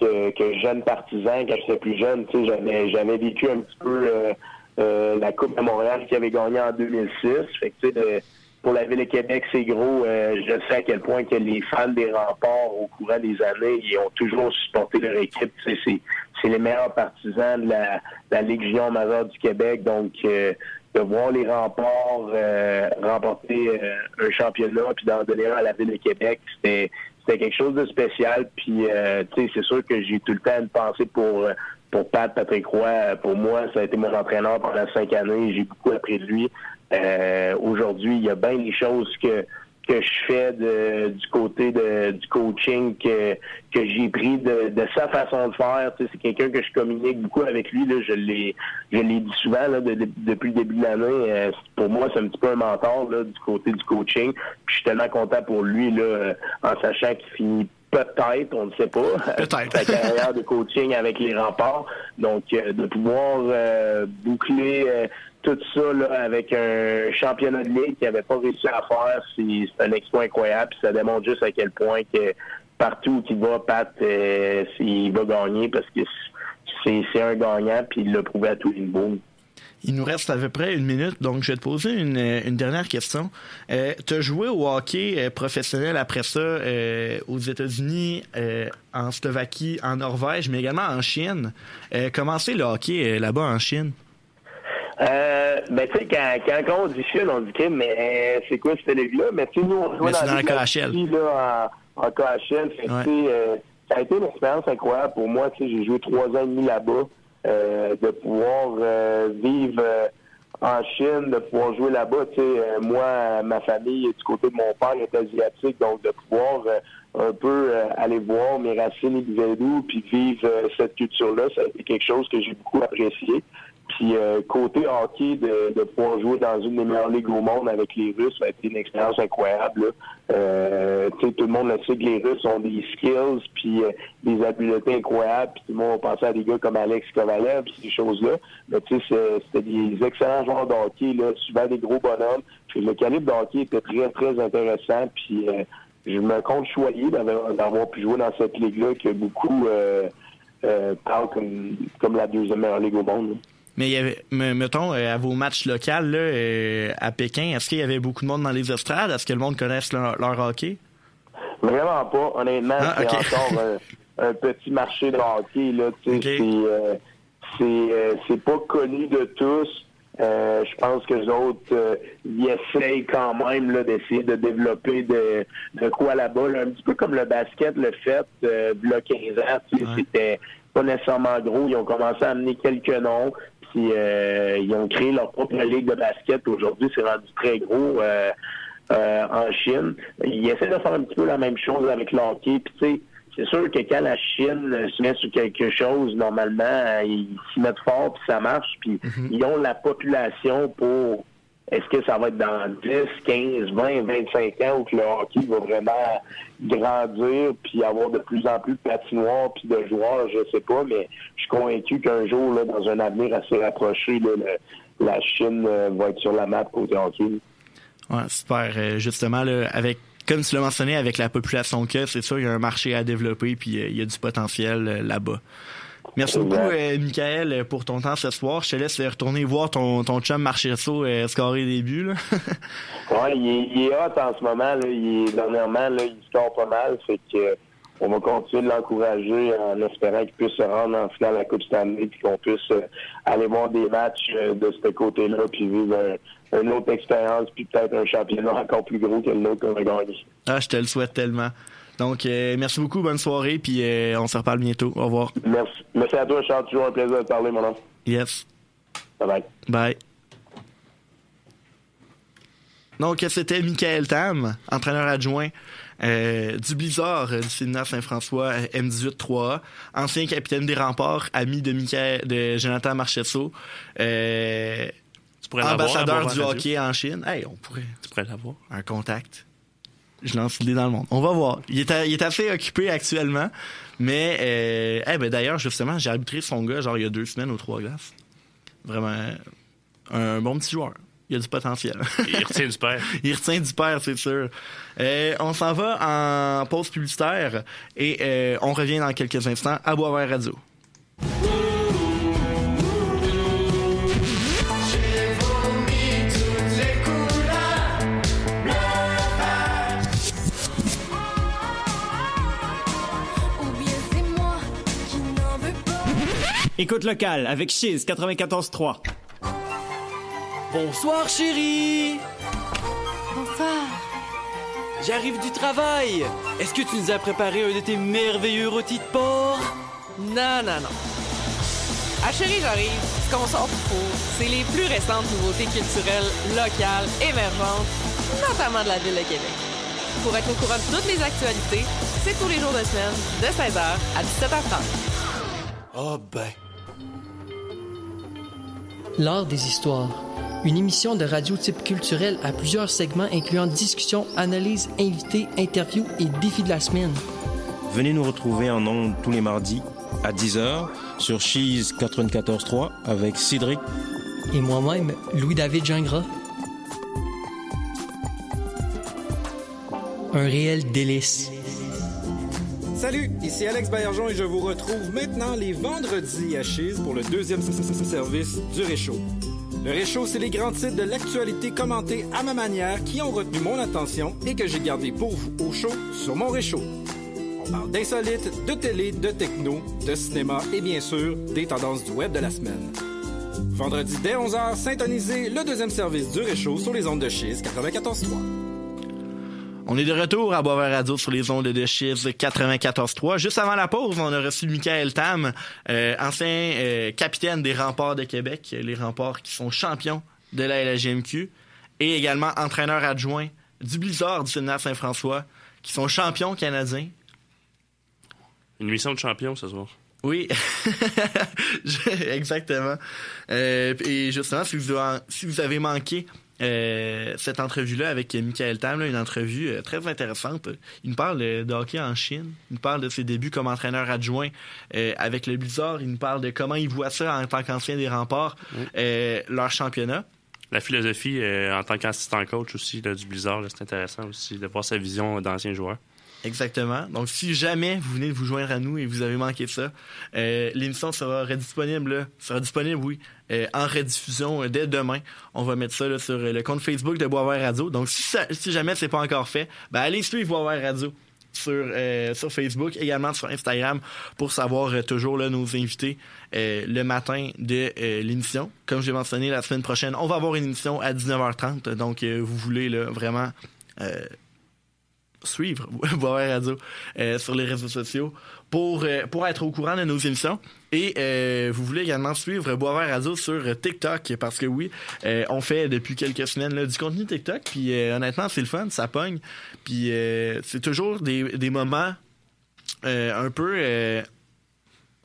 que, jeune partisan, quand j'étais plus jeune, j'avais, j'avais vécu un petit peu euh, euh, la Coupe de Montréal qui avait gagné en 2006. Fait que, de, pour la Ville de Québec, c'est gros. Euh, je sais à quel point que les fans des remparts, au courant des années, ils ont toujours supporté leur équipe. C'est, les meilleurs partisans de la, la Légion majeure du Québec. Donc, euh, de voir les remparts euh, remporter un championnat puis d'en donner un à la Ville de Québec, c'était quelque chose de spécial. Puis, c'est sûr que j'ai tout le temps une pensée pour pour Pat Patrick Roy. Pour moi, ça a été mon entraîneur pendant cinq années. J'ai beaucoup appris de lui. Euh, aujourd'hui, il y a bien des choses que que je fais de, du côté de, du coaching que, que j'ai pris de, de, sa façon de faire. Tu sais, c'est quelqu'un que je communique beaucoup avec lui. Là. Je l'ai je l'ai dit souvent là, depuis le début de l'année. Euh, pour moi, c'est un petit peu un mentor là, du côté du coaching. Puis je suis tellement content pour lui là, en sachant qu'il finit peut-être, on ne sait pas, sa carrière de coaching avec les remparts. Donc, euh, de pouvoir boucler tout ça là, avec un championnat de ligue qui n'avait pas réussi à faire, c'est un exploit incroyable. ça démontre juste à quel point que partout où il va, Pat, euh, il va gagner parce que c'est un gagnant, puis il l'a prouvé à tous les niveaux. Il nous reste à peu près une minute, donc je vais te poser une, dernière question. Euh, tu as joué au hockey euh, professionnel après ça aux États-Unis, en Slovaquie, en Norvège, mais également en Chine. comment c'est le hockey là-bas en Chine? Euh, ben, tu sais, quand, quand, on dit Chine, on dit mais euh, c'est quoi cette ligue-là? Mais tu sais, nous, on dans, la KHL. Là, en, en KHL. Fait, ouais. euh, ça a été une expérience incroyable pour moi. Tu sais, j'ai joué trois ans et demi là-bas. Euh, de pouvoir euh, vivre euh, en Chine, de pouvoir jouer là-bas. Tu sais, moi, ma famille, du côté de mon père, est asiatique, donc de pouvoir un peu aller voir mes racines et puis vivre cette culture-là, ça a été quelque chose que j'ai beaucoup apprécié. Puis euh, côté hockey, de, de, pouvoir jouer dans une des meilleures ligues au monde avec les Russes, ça a été une expérience incroyable. Euh, tout le monde le sait que les Russes ont des skills, puis euh, des habiletés incroyables. Puis tout le monde pensait à des gars comme Alex Kovalev, puis ces choses-là. Mais tu sais, c'était des excellents joueurs de hockey, là, souvent des gros bonhommes. Puis le calibre de hockey était très, très intéressant. Puis euh, je me compte choyé d'avoir pu jouer dans cette ligue-là que beaucoup parlent comme, comme la deuxième meilleure ligue au monde. Mais il y avait, mettons, euh, à vos matchs locaux là, euh, à Pékin, est-ce qu'il y avait beaucoup de monde dans les estrades? Est-ce que le monde connaisse leur, hockey? Vraiment pas. Honnêtement, ah, c'est encore un, petit marché de hockey. Là, okay. C'est c'est pas connu de tous. Euh, je pense que les autres, ils essayent quand même là, d'essayer de développer de, de quoi là-bas. un petit peu comme le basket le fait euh, il 15 ans. C'était pas nécessairement gros. Ils ont commencé à amener quelques noms. Euh, ils ont créé leur propre ligue de basket. Aujourd'hui, c'est rendu très gros euh, euh, en Chine. Ils essaient de faire un petit peu la même chose avec l'hockey. Puis tu sais, c'est sûr que quand la Chine se met sur quelque chose, normalement, ils s'y mettent fort, puis ça marche. Puis mm-hmm. ils ont la population pour est-ce que ça va être dans 10, 15, 20, 25 ans où que le hockey va vraiment grandir puis avoir de plus en plus de patinoires puis de joueurs, je sais pas, mais je suis convaincu qu'un jour, là, dans un avenir assez rapproché, la Chine euh, va être sur la map côté hockey. Ouais, super. Euh, justement, là, avec comme tu l'as mentionné, avec la population que c'est sûr, il y a un marché à développer puis euh, il y a du potentiel là-bas. Merci beaucoup, euh, Michael, pour ton temps ce soir. Je te laisse retourner voir ton, ton chum Marchesso euh, scorer des buts. Là. ouais, il est, il est hot en ce moment. Là. Il dernièrement, là, il score pas mal. Fait que, euh, on va continuer de l'encourager en espérant qu'il puisse se rendre en finale à la Coupe Stanley et qu'on puisse euh, aller voir des matchs de ce côté-là puis vivre une autre expérience puis peut-être un championnat encore plus gros que le nôtre qu'on a gagné. Ah, je te le souhaite tellement. Donc, euh, merci beaucoup, bonne soirée, puis euh, on se reparle bientôt. Au revoir. Merci. Merci à toi, Charles. Toujours un plaisir de parler, mon homme. Yes. Bye bye. Bye. Donc, c'était Michael Tam, entraîneur adjoint euh, du Blizzard du Sénat Saint-François M18-3A, ancien capitaine des remparts, ami de, Michael, de Jonathan Marchesso, euh, ambassadeur du hockey en Chine. Hey, on pourrait. Tu pourrais l'avoir. Un contact. Je lance l'idée dans le monde. On va voir. Il est, il est assez occupé actuellement, mais euh, eh ben d'ailleurs justement, j'ai arbitré son gars genre il y a deux semaines aux trois glaces. Vraiment un bon petit joueur. Il a du potentiel. Il retient du père. il retient du père, c'est sûr. Euh, on s'en va en pause publicitaire et euh, on revient dans quelques instants à Boisvert Radio. Écoute locale avec Chiz 94.3. Bonsoir chérie Bonsoir. J'arrive du travail Est-ce que tu nous as préparé un de tes merveilleux rôtis de porc? Non, non, non. Ah chérie, j'arrive. Ce qu'on sort du four, c'est les plus récentes nouveautés culturelles, locales, émergentes, notamment de la ville de Québec. Pour être au courant de toutes les actualités, c'est tous les jours de semaine, de 16h à 17h30. Oh ben... L'art des histoires. Une émission de radio type culturel à plusieurs segments incluant discussions, analyses, invités, interviews et défis de la semaine. Venez nous retrouver en ondes tous les mardis à 10h sur Cheese 94.3 avec Cédric Et moi-même, Louis-David Gingras. Un réel délice. Salut, ici Alex Baillargeon et je vous retrouve maintenant les vendredis à Chise pour le deuxième service du Réchaud. Le Réchaud, c'est les grands titres de l'actualité commentés à ma manière qui ont retenu mon attention et que j'ai gardé pour vous au chaud sur mon Réchaud. On parle d'insolites, de télé, de techno, de cinéma et bien sûr des tendances du web de la semaine. Vendredi dès 11h, syntonisez le deuxième service du Réchaud sur les ondes de Chise 94.3. On est de retour à Boisvert Radio sur les ondes de Chiz 94.3. Juste avant la pause, on a reçu Michael Tam, euh, ancien euh, capitaine des remparts de Québec, les remparts qui sont champions de la LGMQ, et également entraîneur adjoint du Blizzard du Sénat Saint-François, qui sont champions canadiens. Une mission de champion ce soir. Oui, exactement. Euh, et justement, si vous, si vous avez manqué euh, cette entrevue-là avec Michael Tam, là, une entrevue euh, très intéressante. Il nous parle de hockey en Chine. Il nous parle de ses débuts comme entraîneur adjoint euh, avec le Blizzard. Il nous parle de comment il voit ça en tant qu'ancien des remparts, leur championnat. La philosophie en tant qu'assistant coach aussi là, du Blizzard, c'est intéressant aussi de voir sa vision d'ancien joueur. Exactement. Donc, si jamais vous venez de vous joindre à nous et vous avez manqué ça, euh, l'émission sera redisponible, sera disponible, oui, euh, en rediffusion euh, dès demain. On va mettre ça sur le compte Facebook de Boisvert Radio. Donc, si, ça, si jamais c'est pas encore fait, ben, allez suivre Boisvert Radio sur, sur Facebook, également sur Instagram, pour savoir toujours nos invités le matin de l'émission. Comme j'ai mentionné, la semaine prochaine, on va avoir une émission à 19h30. Donc, vous voulez vraiment suivre Boisvert Radio euh, sur les réseaux sociaux pour, euh, pour être au courant de nos émissions. Et euh, vous voulez également suivre Boisvert Radio sur TikTok parce que oui, on fait depuis quelques semaines du contenu TikTok. Puis honnêtement, c'est le fun, ça pogne. Puis c'est toujours des, des moments un peu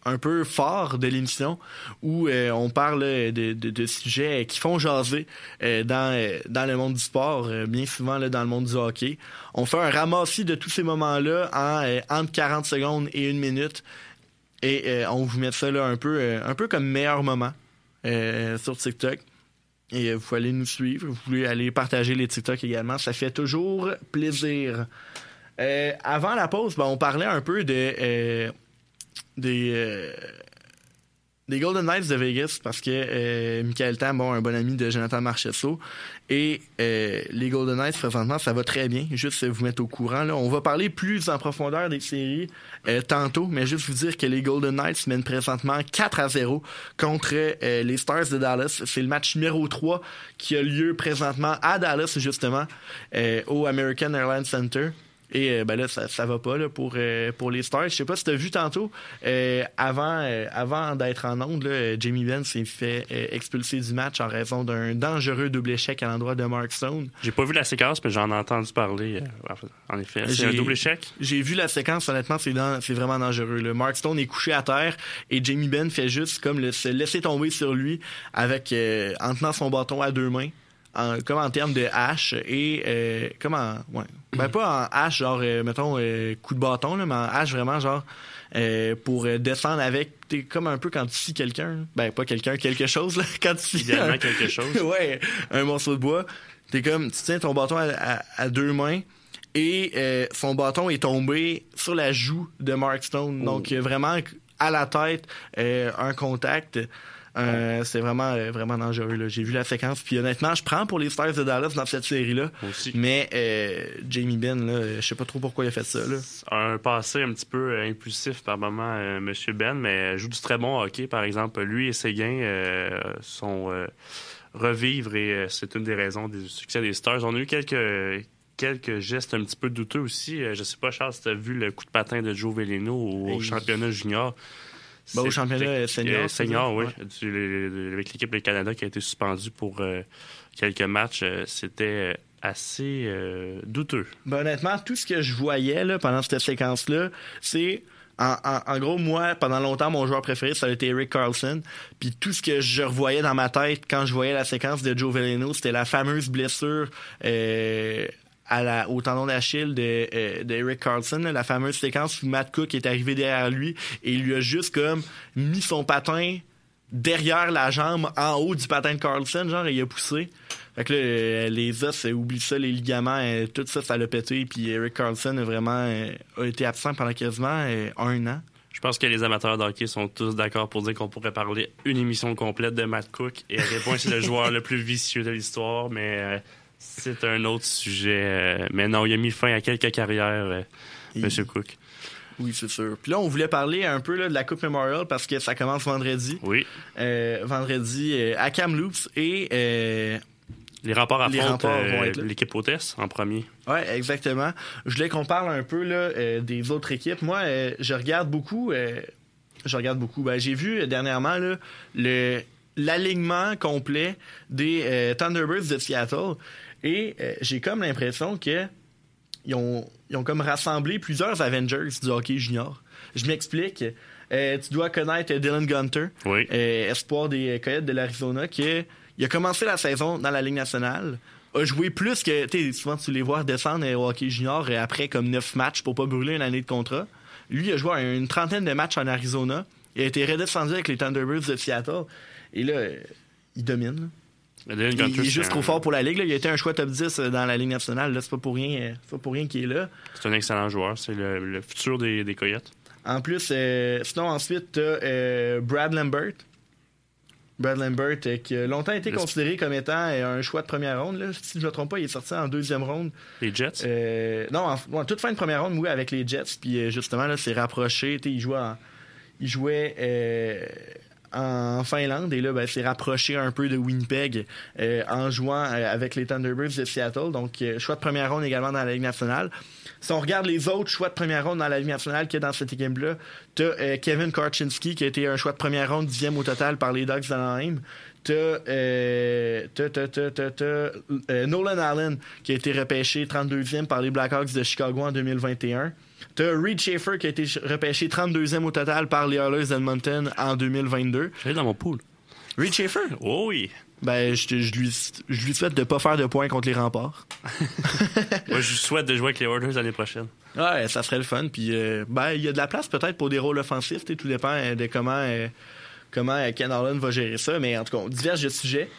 un peu fort de l'émission où euh, on parle de, de, sujets qui font jaser euh, dans, euh, dans le monde du sport, bien souvent là, dans le monde du hockey. On fait un ramassis de tous ces moments-là en entre 40 secondes et une minute et on vous met ça là un peu un peu comme meilleur moment sur TikTok. Et vous aller nous suivre, vous pouvez aller partager les TikTok également, ça fait toujours plaisir. avant la pause, ben, on parlait un peu de des, euh, des Golden Knights de Vegas parce que euh, Michael Tam, bon, un bon ami de Jonathan Marchesso. Et euh, les Golden Knights, présentement, ça va très bien. Juste vous mettre au courant. Là. On va parler plus en profondeur des séries tantôt, mais juste vous dire que les Golden Knights mènent présentement 4 à 0 contre les Stars de Dallas. C'est le match numéro 3 qui a lieu présentement à Dallas, justement, au American Airlines Center. Et euh, ben là, ça, ça va pas là, pour, euh, pour les Stars. Je sais pas si tu as vu tantôt, euh, avant, avant d'être en onde, là, Jamie Benn s'est fait expulser du match en raison d'un dangereux double échec à l'endroit de Mark Stone. J'ai pas vu la séquence, mais j'en ai entendu parler. en effet, c'est un double échec? J'ai vu la séquence, honnêtement, c'est, c'est vraiment dangereux. Le Mark Stone est couché à terre et Jamie Benn fait juste comme le, se laisser tomber sur lui avec en tenant son bâton à deux mains en, comme en termes de hache et euh, comme en ouais. Ben pas en hache genre euh, mettons euh, coup de bâton là, mais en hache vraiment genre euh, pour euh, descendre avec t'es comme un peu quand tu scies quelqu'un ben pas quelqu'un quelque chose là quand tu scies un- quelque chose. ouais un morceau de bois. T'es comme tu tiens ton bâton à, à- à deux mains et euh, son bâton est tombé sur la joue de Mark Stone donc euh, vraiment à la tête euh, un contact euh, c'est vraiment euh, vraiment dangereux là. J'ai vu la séquence puis honnêtement, je prends pour les Stars de Dallas dans cette série là. Mais euh, Jamie Ben là, je sais pas trop pourquoi il a fait ça là. un passé un petit peu impulsif par moment, euh, Monsieur Ben, mais joue du très bon hockey. Par exemple, lui et Séguin sont revivre et c'est une des raisons du succès des Stars. On a eu quelques quelques gestes un petit peu douteux aussi. Je sais pas, Charles, si tu as vu le coup de patin de Joe Veleno au, championnat junior. Ben, au championnat, euh, senior, euh, senior, oui. Ouais. Du- le- le- avec l'équipe du Canada qui a été suspendue pour euh, quelques matchs. euh, C'était assez euh, douteux. Ben, honnêtement, tout ce que je voyais là, pendant cette séquence-là, c'est. En, en- en gros, moi, pendant longtemps, mon joueur préféré, ça a été Eric Carlson. Puis tout ce que je revoyais dans ma tête quand je voyais la séquence de Joe Veleno, c'était la fameuse blessure euh, au tendon d'Achille de, euh, de Eric Carlson, la fameuse séquence où Matt Cook est arrivé derrière lui et il lui a juste comme mis son patin derrière la jambe en haut du patin de Carlson, genre, et il a poussé. Fait que là, les os, euh, oublie ça, les ligaments, euh, tout ça, ça l'a pété. Puis Eric Carlson a vraiment a été absent pendant quasiment un an. Je pense que les amateurs de hockey sont tous d'accord pour dire qu'on pourrait parler une émission complète de Matt Cook et à quel point c'est le joueur le plus vicieux de l'histoire, mais c'est un autre sujet. euh, mais non, il a mis fin à quelques carrières, euh, Monsieur Cook. Oui, c'est sûr. Puis là, on voulait parler un peu là, de la Coupe Memorial parce que ça commence vendredi. Oui. Euh, vendredi euh, à Kamloops et euh, Les remparts affrontent l'équipe hôtesse en premier. Ouais, exactement. Je voulais qu'on parle un peu là, des autres équipes. Moi, je regarde beaucoup. je regarde beaucoup. Ben, j'ai vu dernièrement là, le l'alignement complet des Thunderbirds de Seattle et euh, j'ai comme l'impression que ils ont, ils ont comme rassemblé plusieurs Avengers du hockey junior. Je m'explique. Euh, tu dois connaître Dylan Gunter, Oui. euh, espoir des Coyotes de l'Arizona, qui a- il a commencé la saison dans la Ligue nationale, a joué plus que, tu sais, souvent tu les vois descendre au hockey junior après comme neuf matchs pour pas brûler une année de contrat. Lui, il a joué une trentaine de matchs en Arizona. Il a été redescendu avec les Thunderbirds de Seattle. Et là, il domine. Il, est juste un- trop fort pour la Ligue. là. Il a été un choix top 10 dans la Ligue nationale. C'est pas pour rien, euh, pas pour rien qu'il est là. C'est un excellent joueur. C'est le, le futur des, des Coyotes. En plus, euh, sinon ensuite, t'as euh, Brad Lambert. Brad Lambert, euh, qui a longtemps été considéré comme étant euh, un choix de première ronde. Là. Si je ne me trompe pas, il est sorti en deuxième ronde. Les Jets? Euh, non, en, en toute fin de première ronde, oui, avec les Jets. Puis euh, justement, là, c'est rapproché. Tu Il jouait, en- il jouait euh, en Finlande et là, ben, c'est rapproché un peu de Winnipeg euh, en jouant euh, avec les Thunderbirds de Seattle. Donc, euh, choix de première ronde également dans la Ligue nationale. Si on regarde les autres choix de première ronde dans la Ligue nationale qu'il y a dans cette équipe-là, tu as Kevin Karchinski qui a été un choix de première ronde, dixième au total par les Ducks d'Anaheim. Euh, t'as, euh, Nolan Allen qui a été repêché 32e par les Blackhawks de Chicago en 2021. T'as Reed Schaefer qui a été ch- repêché 32e au total par les Oilers d'Edmonton en 2022. J'allais dans mon pool. Reed Schaefer? Oh oui. Ben, je, lui, je lui souhaite de pas faire de points contre les remparts. Moi, je souhaite de jouer avec les Oilers l'année prochaine. Ouais, ça serait le fun. Puis, euh, ben, il y a de la place peut-être pour des rôles offensifs. Tout dépend euh, de comment, euh, comment Ken Holland va gérer ça. Mais en tout cas, on diverge de sujets.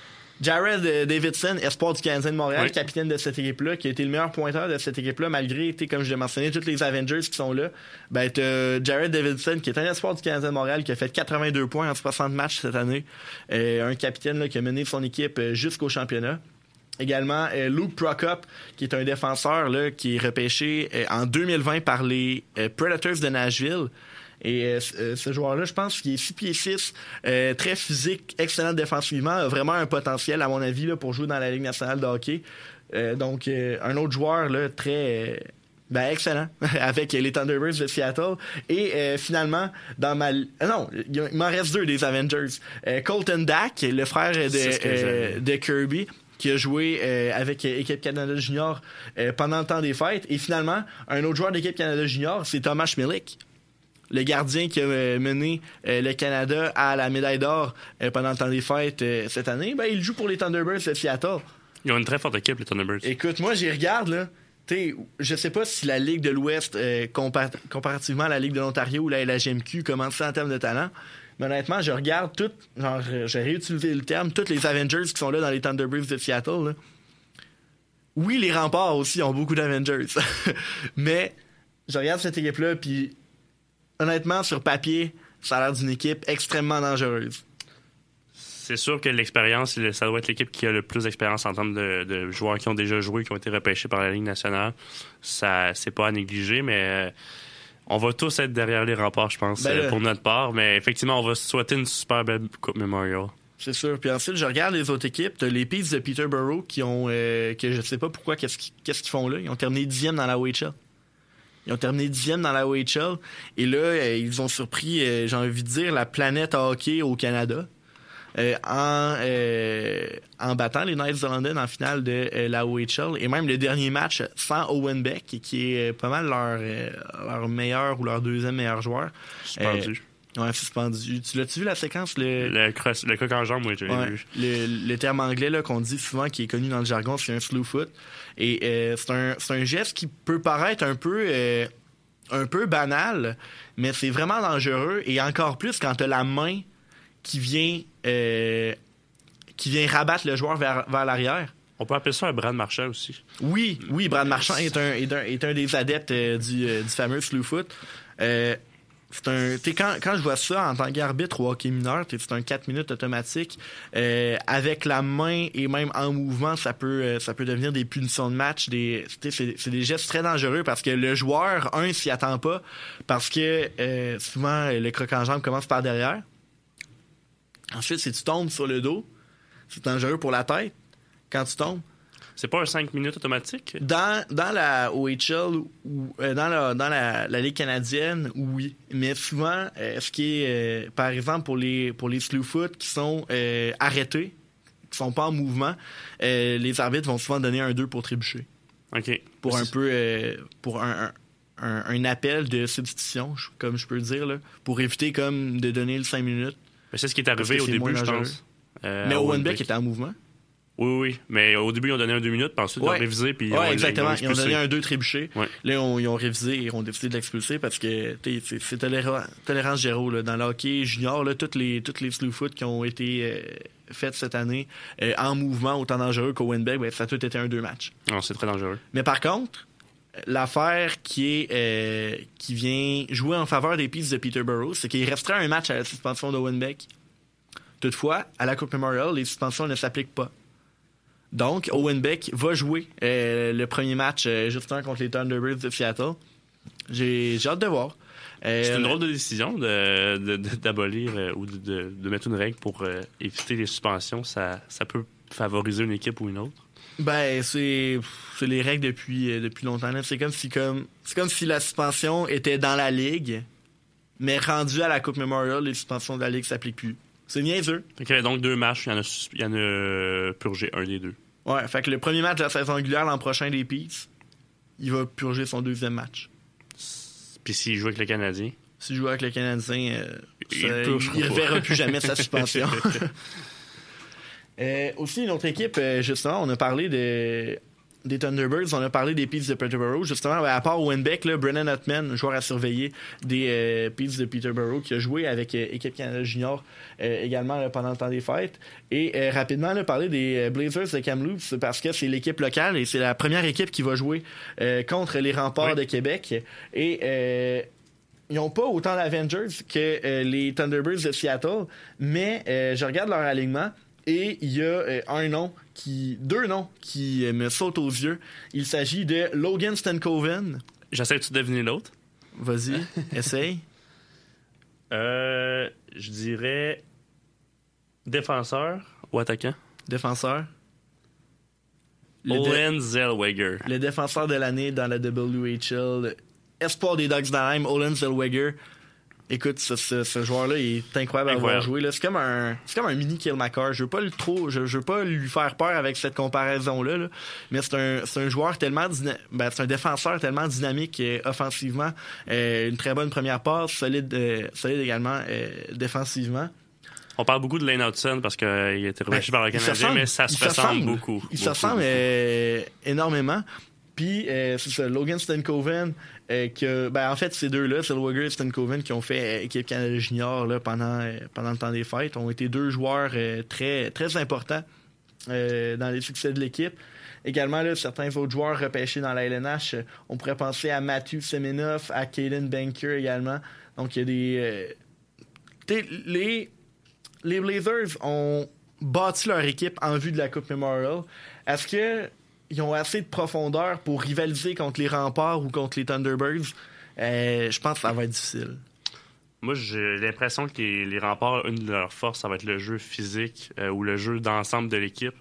Jared euh, Davidson, espoir du Canadien de Montréal, Oui. capitaine de cette équipe-là, qui a été le meilleur pointeur de cette équipe-là, malgré, comme je l'ai mentionné, tous les Avengers qui sont là. Ben, t'as Jared Davidson, qui est un espoir du Canadien de Montréal, qui a fait 82 points en 60 matchs cette année. Euh, un capitaine là, qui a mené son équipe euh, jusqu'au championnat. Également, euh, Luke Prokop, qui est un défenseur là, qui est repêché euh, en 2020 par les euh, Predators de Nashville. Et euh, euh, ce joueur-là, je pense qu'il est 6 pieds 6, euh, très physique, excellent défensivement, a vraiment un potentiel, à mon avis, là, pour jouer dans la Ligue nationale de hockey. Donc, un autre joueur là, très... ben, excellent, avec les Thunderbirds de Seattle. Et euh, finalement, dans ma... non, il m'en reste deux des Avengers. Euh, Colton Dack, le frère de, euh, de Kirby, qui a joué avec Équipe Canada Junior pendant le temps des fêtes. Et finalement, un autre joueur d'Équipe Canada Junior, c'est Thomas Schmilik, le gardien qui a euh, mené euh, le Canada à la médaille d'or euh, pendant le temps des fêtes cette année. Ben, il joue pour les Thunderbirds de Seattle. Ils ont une très forte équipe, les Thunderbirds. Écoute, moi, j'y regarde, là. T'sais, je sais pas si la Ligue de l'Ouest, euh, compa- comparativement à la Ligue de l'Ontario ou la LHMQ, commence ça en termes de talent. Mais honnêtement, je regarde tout, genre, j'ai réutilisé le terme, tous les Avengers qui sont là dans les Thunderbirds de Seattle. là. Oui, les remparts aussi ont beaucoup d'Avengers. Mais je regarde cette équipe-là, puis honnêtement, sur papier, ça a l'air d'une équipe extrêmement dangereuse. C'est sûr que l'expérience, le- ça doit être l'équipe qui a le plus d'expérience en termes de, de joueurs qui ont déjà joué, qui ont été repêchés par la Ligue nationale. Ça, c'est pas à négliger, mais euh, on va tous être derrière les remparts, je pense, Ben euh, pour notre part. Mais effectivement, on va souhaiter une super belle Coupe Memorial. C'est sûr. Puis ensuite, je regarde les autres équipes. T'as les Peas de Peterborough qui ont, euh, que je sais pas pourquoi, qu'est-ce qu'ils font là? Ils ont terminé dixième dans la OHL. Ils ont terminé dixième dans la OHL. Et là, euh, ils ont surpris, euh, j'ai envie de dire, la planète hockey au Canada. euh, en, euh, en battant les Knights de London en finale de euh, la OHL. Et même le dernier match sans Owen Beck, qui est pas mal leur, euh, leur meilleur ou leur deuxième meilleur joueur. Suspendu. Ouais, suspendu. Tu l'as-tu vu la séquence? Le, Le, cross- le coq en jambe, oui, je l'ai Ouais. vu. Le, le terme anglais là, qu'on dit souvent, qui est connu dans le jargon, c'est un slew foot. Et euh, c'est un, c'est un geste qui peut paraître un peu, euh, un peu banal, mais c'est vraiment dangereux. Et encore plus quand tu as la main qui vient, euh, qui vient rabattre le joueur vers, vers l'arrière. On peut appeler ça un bras de marchand aussi. Oui, oui, Brad Marchand est un, est un, est un des adeptes du, du fameux slew foot. C'est un, quand, quand je vois ça en tant qu'arbitre au hockey mineur, c'est un 4 minutes automatique. Euh, avec la main et même en mouvement, ça peut, euh, ça peut devenir des punitions de match. Des, c'est des gestes très dangereux parce que le joueur, un, s'y attend pas parce que euh, souvent, le croc en jambe commence par derrière. Ensuite, si tu tombes sur le dos, c'est dangereux pour la tête quand tu tombes. C'est pas un 5 minutes automatique? Dans, dans la OHL ou euh, dans, la, dans la, la Ligue canadienne, oui. Mais souvent, euh, ce qui est, euh, par exemple, pour les, pour les slew foot qui sont arrêtés, qui sont pas en mouvement, les arbitres vont souvent donner un 2 pour trébucher. OK. Pour un peu, pour un, un, un- un appel de substitution, comme je peux le dire, là, pour éviter comme de donner le 5 minutes. C'est ce qui est arrivé au début, je pense. Euh, Mais Owen Beck. était en mouvement. Oui, oui. Mais au début, ils ont donné un 2 minutes, puis ensuite, ils ont révisé, puis ils Ouais, ont- exactement. Ils ont donné un 2 trébuché. Ouais. Là, on- ils ont révisé et ont décidé de l'expulser parce que c'est c'est toléra- tolérance zéro. Là. Dans le hockey junior, là, toutes les, toutes les slew foot qui ont été euh, faites cette année euh, en mouvement autant dangereux qu'au Winbeck, ben, ça a tout été un deux matchs. Non, c'est très dangereux. Mais par contre, l'affaire qui est euh, qui vient jouer en faveur des Peas de Peterborough, c'est qu'il resterait un match à la suspension de Winbeck. Toutefois, à la Coupe Memorial, les suspensions ne s'appliquent pas. Donc, Owen Beck va jouer euh, le premier match euh, justement contre les Thunderbirds de Seattle. J'ai hâte de voir. Euh, C'est une drôle de décision de- de- de- d'abolir euh, ou de, de- de mettre une règle pour éviter les suspensions. Ça, ça peut favoriser une équipe ou une autre. Ben, c'est les règles depuis, depuis longtemps. C'est comme si comme c'est comme si la suspension était dans la ligue, mais rendue à la Coupe Memorial, les suspensions de la ligue s'appliquent plus. C'est niaiseux. Fait qu'il y avait donc deux matchs, il y en a, il y en a euh, purgé un des deux. Ouais, fait que le premier match de la saison régulière l'an prochain des Peas, il va purger son deuxième match. Puis s'il joue avec le Canadien? S'il joue avec le Canadien, euh, Il ne reverra plus jamais sa suspension. Euh, aussi, une autre équipe, euh, justement, on a parlé de, des Thunderbirds, on a parlé des Peas de Peterborough. Justement, à part Wenbeck, là, Brennan Hutman, joueur à surveiller des euh, de Peterborough, qui a joué avec euh, Équipe Canada Junior euh, également là, pendant le temps des fêtes. Et euh, rapidement, là, parler des euh, Blazers de Kamloops, parce que c'est l'équipe locale et c'est la première équipe qui va jouer contre les remparts de Québec. Et ils n'ont pas autant d'Avengers que les Thunderbirds de Seattle, mais je regarde leur alignement et il y a euh, un nom qui, deux noms qui euh, me sautent aux yeux. Il s'agit de Logan Stankoven. J'essaie de deviner l'autre. Vas-y, essaye. Euh, je dirais défenseur ou attaquant. Défenseur. Le, Owen Zellweger. le défenseur de l'année dans la WHL. Espoir des Ducks d'Anaheim, Olin Zellweger. Écoute, ce, ce- ce joueur-là, il est incroyable, à avoir joué. C'est comme un, c'est comme un mini Kill McCarr. Je veux pas le trop, je, je veux pas lui faire peur avec cette comparaison-là, là. mais c'est un, c'est un joueur tellement, ben, c'est un défenseur tellement dynamique euh, offensivement, Euh, une très bonne première passe, solide, euh, solide également euh, défensivement. On parle beaucoup de Lane Hudson parce qu'il a été repêché Ben, par le Canadien, mais ça se ressemble beaucoup. Il s'assemble euh, énormément. Puis, euh, c'est ça, Logan Stankoven, euh, que, ben, en fait, ces deux-là, Zellweger et Stankoven, qui ont fait euh, équipe Canada Junior là, pendant, euh, pendant le temps des fêtes, ont été deux joueurs très, très importants dans les succès de l'équipe. Également, là, certains autres joueurs repêchés dans la LNH, on pourrait penser à Matthew Seminoff, à Kaden Banker également. Donc, il y a des. euh, les, les Blazers ont bâti leur équipe en vue de la Coupe Memorial. Est-ce que ils ont assez de profondeur pour rivaliser contre les Remparts ou contre les Thunderbirds? Euh, je pense que ça va être difficile. Moi, j'ai l'impression que les, les remparts, une de leurs forces, ça va être le jeu physique euh, ou le jeu d'ensemble de l'équipe.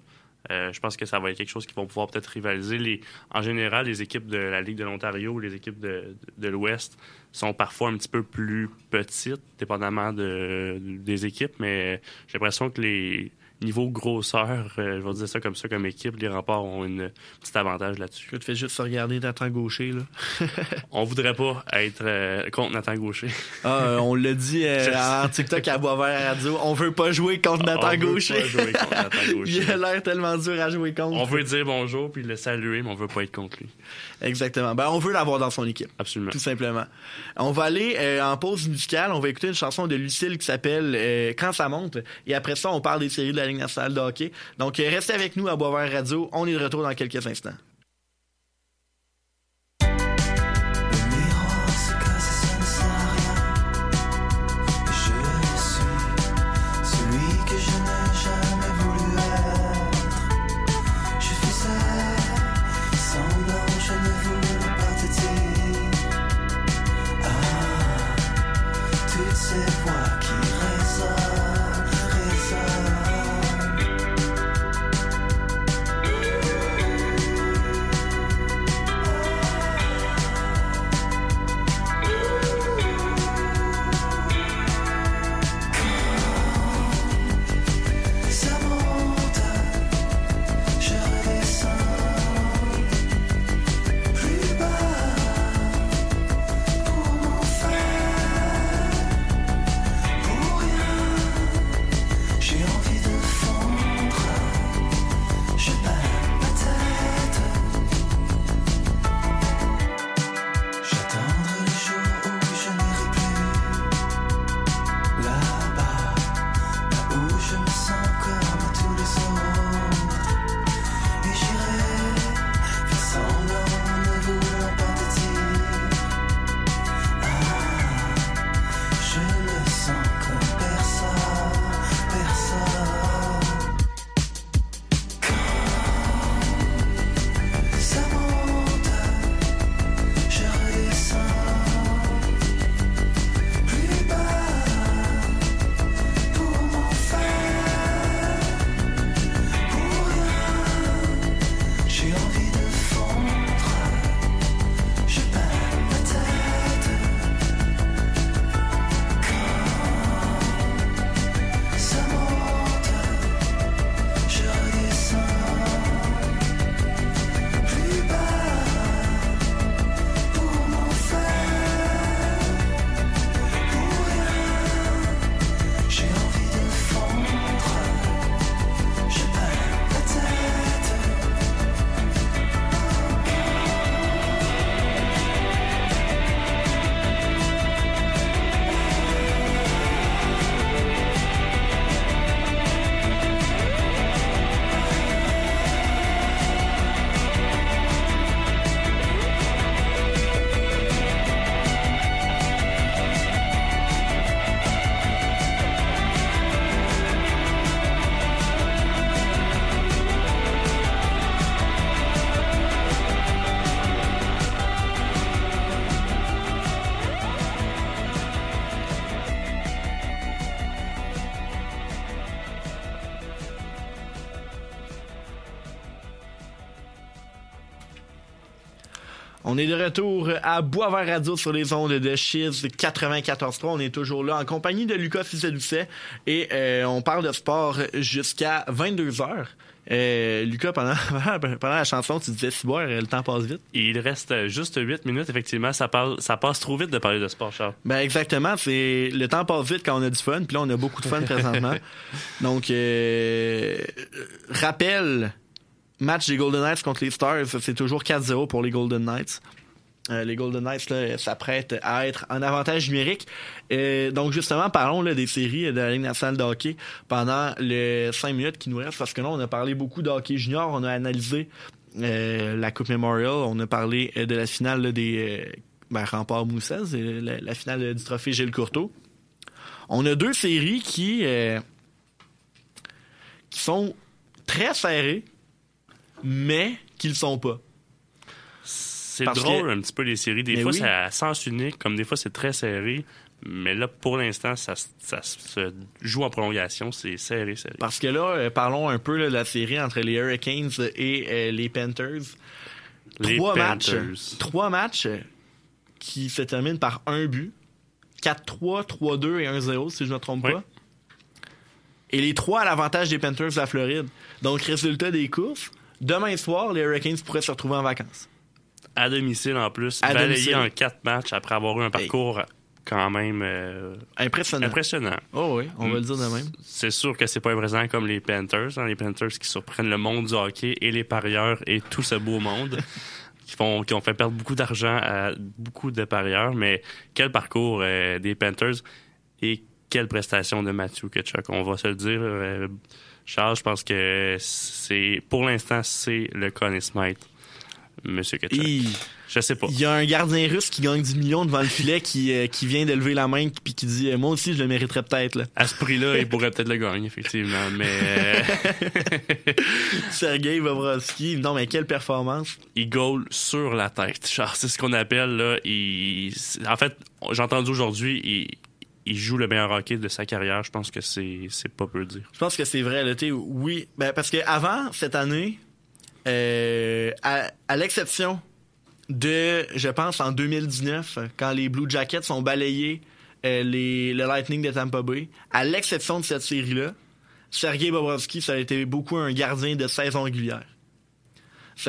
Euh, je pense que ça va être quelque chose qu'ils vont pouvoir peut-être rivaliser. En général, les équipes de la Ligue de l'Ontario, les équipes de, l'Ouest sont parfois un petit peu plus petites, dépendamment de, des équipes, mais j'ai l'impression que les niveaux grosseur, euh, je vais dire ça comme ça, comme équipe, les remparts ont une petit avantage là-dessus. Tu fais juste regarder Nathan Gaucher, là. On voudrait pas être euh, contre Nathan Gaucher. Ah, euh, on l'a dit en TikTok à Boisvert Radio. On veut pas jouer contre Nathan On veut pas jouer contre Nathan Gaucher. Il a l'air tellement dur à jouer contre. On veut dire bonjour puis le saluer, mais on veut pas être contre lui. Exactement. Ben, on veut l'avoir dans son équipe. Absolument. Tout simplement. On va aller en pause musicale. On va écouter une chanson de Lucille qui s'appelle Quand ça monte. Et après ça, on parle des séries de la Donc, euh, restez avec nous à Boisvert Radio. On est de retour dans quelques instants. On est de retour à Boisvert Radio sur les ondes de Chiz 94.3. On est toujours là en compagnie de Lucas Fizet-Doucet et euh, on parle de sport jusqu'à 22h. Euh, Lucas, pendant, pendant la chanson, tu disais si boire, le temps passe vite. Il reste juste 8 minutes, effectivement. Ça, parle, ça passe trop vite de parler de sport, Charles. Ben exactement, c'est le temps passe vite quand on a du fun, puis là on a beaucoup de fun présentement. Donc euh, rappel match des Golden Knights contre les Stars, c'est toujours 4-0 pour les Golden Knights. Euh, les Golden Knights s'apprêtent à être en avantage numérique. Euh, donc justement, parlons là, des séries de la Ligue nationale de hockey pendant les 5 minutes qui nous restent, parce que là, on a parlé beaucoup de hockey junior, on a analysé euh, la Coupe Memorial, on a parlé de la finale là, des ben, remparts Moussez, et la, la finale du trophée Gilles Courteau. On a deux séries qui, qui sont très serrées, mais qui le sont pas. C'est drôle que- un petit peu les séries. Des Mais fois, oui. c'est à sens unique, comme des fois, c'est très serré. Mais là, pour l'instant, ça, ça se joue en prolongation. C'est serré, serré. Parce que là, euh, parlons un peu là, de la série entre les Hurricanes et euh, les Panthers. Les trois matchs, trois matchs qui se terminent par un but. 4-3, 3-2 et 1-0, si je ne me trompe Oui. pas. Et les trois à l'avantage des Panthers de la Floride. Donc, résultat des courses, demain soir, les Hurricanes pourraient se retrouver en vacances. À domicile, en plus. À balayé en quatre matchs après avoir eu un parcours quand même euh, Impressionnant. impressionnant. Oh oui, on va le dire de même. C'est sûr que c'est pas impressionnant comme les Panthers. hein, les Panthers qui surprennent le monde du hockey et les parieurs et tout ce beau monde. qui, font, qui ont fait perdre beaucoup d'argent à beaucoup de parieurs. Mais quel parcours euh, des Panthers et quelle prestation de Matthew Ketchuk. On va se le dire. euh, Charles, je pense que c'est pour l'instant, c'est le Conn Smythe, Monsieur Ketchuk. Je sais pas. Il y a un gardien russe qui gagne 10 millions devant le filet qui, euh, qui vient de lever la main puis qui dit euh, Moi aussi, je le mériterais peut-être. À ce prix-là, il pourrait peut-être le gagner, effectivement. Mais euh, Sergei Bobrovski, non, mais quelle performance. il goal sur la tête. C'est ce qu'on appelle, là. Il... En fait, j'ai entendu aujourd'hui, il... il joue le meilleur hockey de sa carrière. Je pense que c'est pas peu dire. Je pense que c'est vrai. Là, oui, ben, parce que avant cette année, euh, à, à l'exception de, je pense, en 2019, quand les Blue Jackets ont balayé euh, les, le Lightning de Tampa Bay, à l'exception de cette série-là, Sergei Bobrovski, ça a été beaucoup un gardien de saison régulière.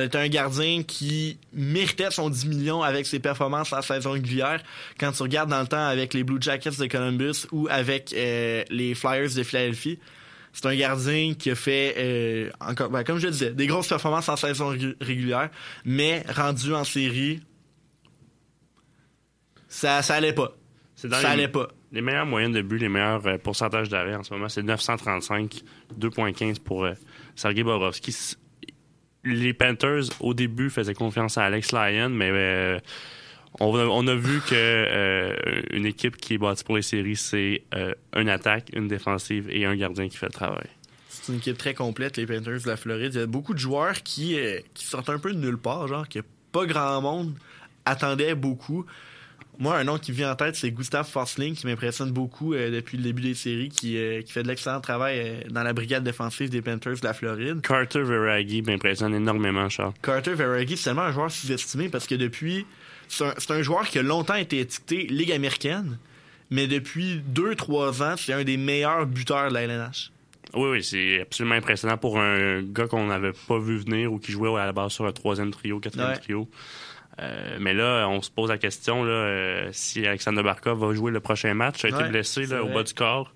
Été un gardien qui méritait son 10 millions avec ses performances en saison régulière. Quand tu regardes dans le temps avec les Blue Jackets de Columbus ou avec euh, les Flyers de Philadelphie, c'est un gardien qui a fait, euh, encore, ben, comme je le disais, des grosses performances en saison ré- régulière, mais rendu en série, ça, ça allait pas. C'est dans Ça les- allait pas. Les meilleures moyennes de but, les meilleurs euh, pourcentages d'arrêt en ce moment, c'est 935, 2,15 pour euh, Sergei Bobrovski. Les Panthers, au début, faisaient confiance à Alex Lyon, mais euh, on, a, vu que euh, une équipe qui est bâtie pour les séries, c'est euh, une attaque, une défensive et un gardien qui fait le travail. C'est une équipe très complète, les Panthers de la Floride. Il y a beaucoup de joueurs qui, qui sortent un peu de nulle part, genre que pas grand monde attendait beaucoup. Moi, un nom qui vient en tête, c'est Gustav Forsling, qui m'impressionne beaucoup euh, depuis le début des séries, qui, euh, qui fait de l'excellent travail euh, dans la brigade défensive des Panthers de la Floride. Carter Veragi m'impressionne énormément, Charles. Carter Veragi, c'est tellement un joueur sous-estimé parce que depuis. C'est un, joueur qui a longtemps été étiqueté Ligue américaine, mais depuis 2-3 ans, c'est un des meilleurs buteurs de la LNH. Oui, oui, c'est absolument impressionnant pour un gars qu'on n'avait pas vu venir ou qui jouait à la base sur un troisième trio, quatrième Ouais. trio. Euh, mais là, on se pose la question là, euh, si Alexander Barkov va jouer le prochain match. Il a Ouais, été blessé là, au bas du corps.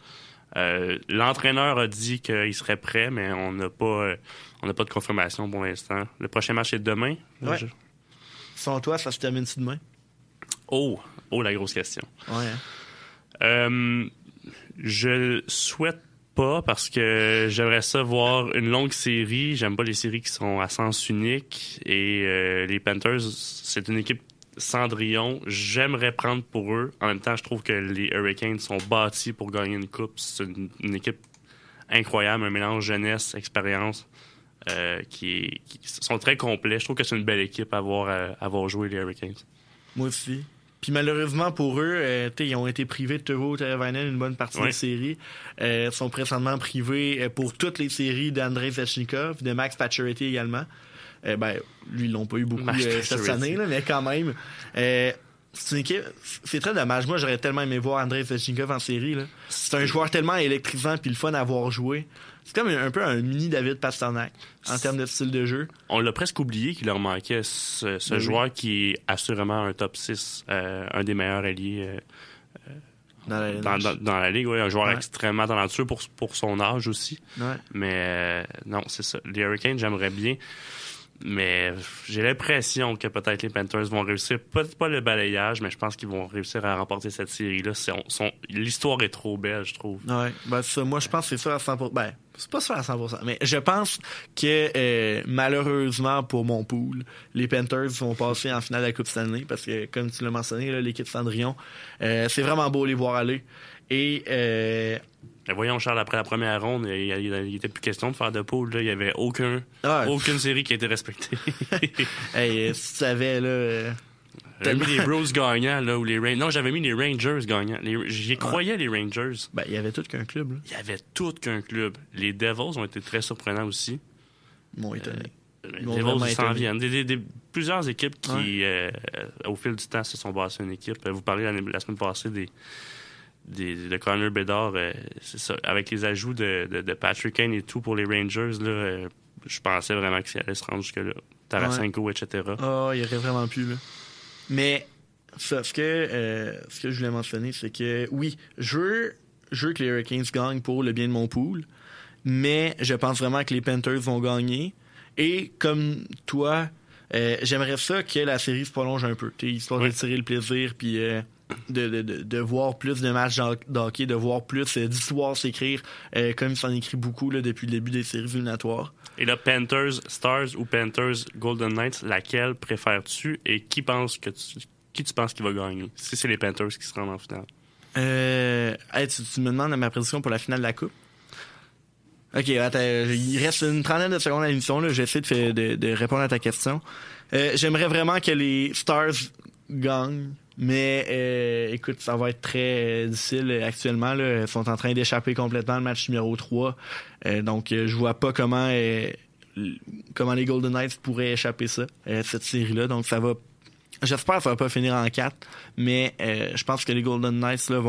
Euh, L'entraîneur a dit qu'il serait prêt, mais on n'a pas, on n'a pas de confirmation pour l'instant. Le prochain match est demain. Ouais. Je- Sans toi, ça se termine-tu demain? Oh, oh, la grosse question. Ouais. hein. Je souhaite pas parce que j'aimerais ça voir une longue série. J'aime pas les séries qui sont à sens unique. Et euh, les Panthers, c'est une équipe Cendrillon. J'aimerais prendre pour eux. En même temps, je trouve que les Hurricanes sont bâtis pour gagner une coupe. C'est une, équipe incroyable, un mélange jeunesse, expérience. euh, qui sont très complets. Je trouve que c'est une belle équipe à avoir, à avoir joué les Hurricanes. Moi aussi. Puis malheureusement pour eux, euh, ils ont été privés de Teuvo Teravainen une bonne partie Ouais. des séries. Euh, sont présentement privés euh, pour toutes les séries d'Andrei Zechnikov, de Max Pacioretty également. Euh, ben, lui, ils l'ont pas eu beaucoup euh, cette année, là, mais quand même. Euh, c'est une équipe, c'est très dommage. Moi, j'aurais tellement aimé voir Andrei Svechnikov en série. là. C'est un joueur tellement électrisant puis le fun à voir jouer. C'est comme un, peu un mini David Pasternak en termes de style de jeu. On l'a presque oublié qu'il leur manquait ce, ce Oui. joueur qui est assurément un top 6, euh, un des meilleurs alliés euh, Dans la, dans, dans- dans la ligue. ouais, un joueur Ouais. extrêmement talentueux pour, pour son âge aussi. Ouais. Mais euh, non, c'est ça. Les Hurricanes, j'aimerais bien. Mais j'ai l'impression que peut-être les Panthers vont réussir, peut-être pas le balayage, mais je pense qu'ils vont réussir à remporter cette série-là. L'histoire est trop belle, je trouve. Ouais, ben ça, moi je pense que c'est ça à 100%. Ben, c'est pas ça à 100%, mais je pense que euh, malheureusement pour mon pool, les Panthers vont passer en finale de la Coupe Stanley parce que comme tu l'as mentionné, l'équipe Cendrillon, euh, c'est vraiment beau les voir aller. Et euh, voyons, Charles, après la première ronde, il, il, il était plus question de faire de poule. là. Il y avait aucun, Ah, aucune série qui a été respectée. hey, si tu savais là. Euh, J'avais mis les Bros gagnants, là, ou les Rangers. Non, j'avais mis les Rangers gagnants. Les- J'y croyais, les Rangers. Ben, il y avait tout qu'un club, là. Il y avait tout qu'un club. Les Devils ont été très surprenants aussi. Ils m'ont étonné. Les Ils m'ont Devils s'en viennent. Des, des- des- plusieurs équipes qui, euh, au fil du temps, se sont bâties une équipe. Vous parlez la, la semaine passée des, des, de Connor Bedard. euh, c'est ça. Avec les ajouts de, de, de Patrick Kane et tout pour les Rangers, là, euh, je pensais vraiment que ça allait se rendre jusque-là. Tarasenko, etc. Ah, il y aurait vraiment pu, là. Mais, ça, ce que, euh, ce que je voulais mentionner, c'est que, oui, je veux, je veux que les Hurricanes gagnent pour le bien de mon pool, mais je pense vraiment que les Panthers vont gagner. Et, comme toi, euh, j'aimerais ça que la série se prolonge un peu, t'sais, histoire de tirer le plaisir, puis euh, de, de, de, voir plus de matchs d'ho- d'hockey, de voir plus euh, d'histoires s'écrire, euh, comme il s'en écrit beaucoup là, depuis le début des séries éliminatoires. Et là, Panthers Stars ou Panthers Golden Knights, laquelle préfères-tu et qui pense que tu, qui tu penses qui va gagner? Si c'est les Panthers qui se rendent en finale? Euh, hey, tu, tu me demandes ma prédiction pour la finale de la Coupe? Ok, attends, il reste une trentaine de secondes à l'émission. là. J'essaie de, de, de répondre à ta question. Euh, J'aimerais vraiment que les Stars gagnent, mais euh, écoute, ça va être très euh, difficile actuellement. Là. Ils sont en train d'échapper complètement le match numéro 3. Euh, donc, je vois pas comment, comment les Golden Knights pourraient échapper ça, cette série-là. Donc, ça va J'espère que ça va pas finir en 4, mais je pense que les Golden Knights là, vont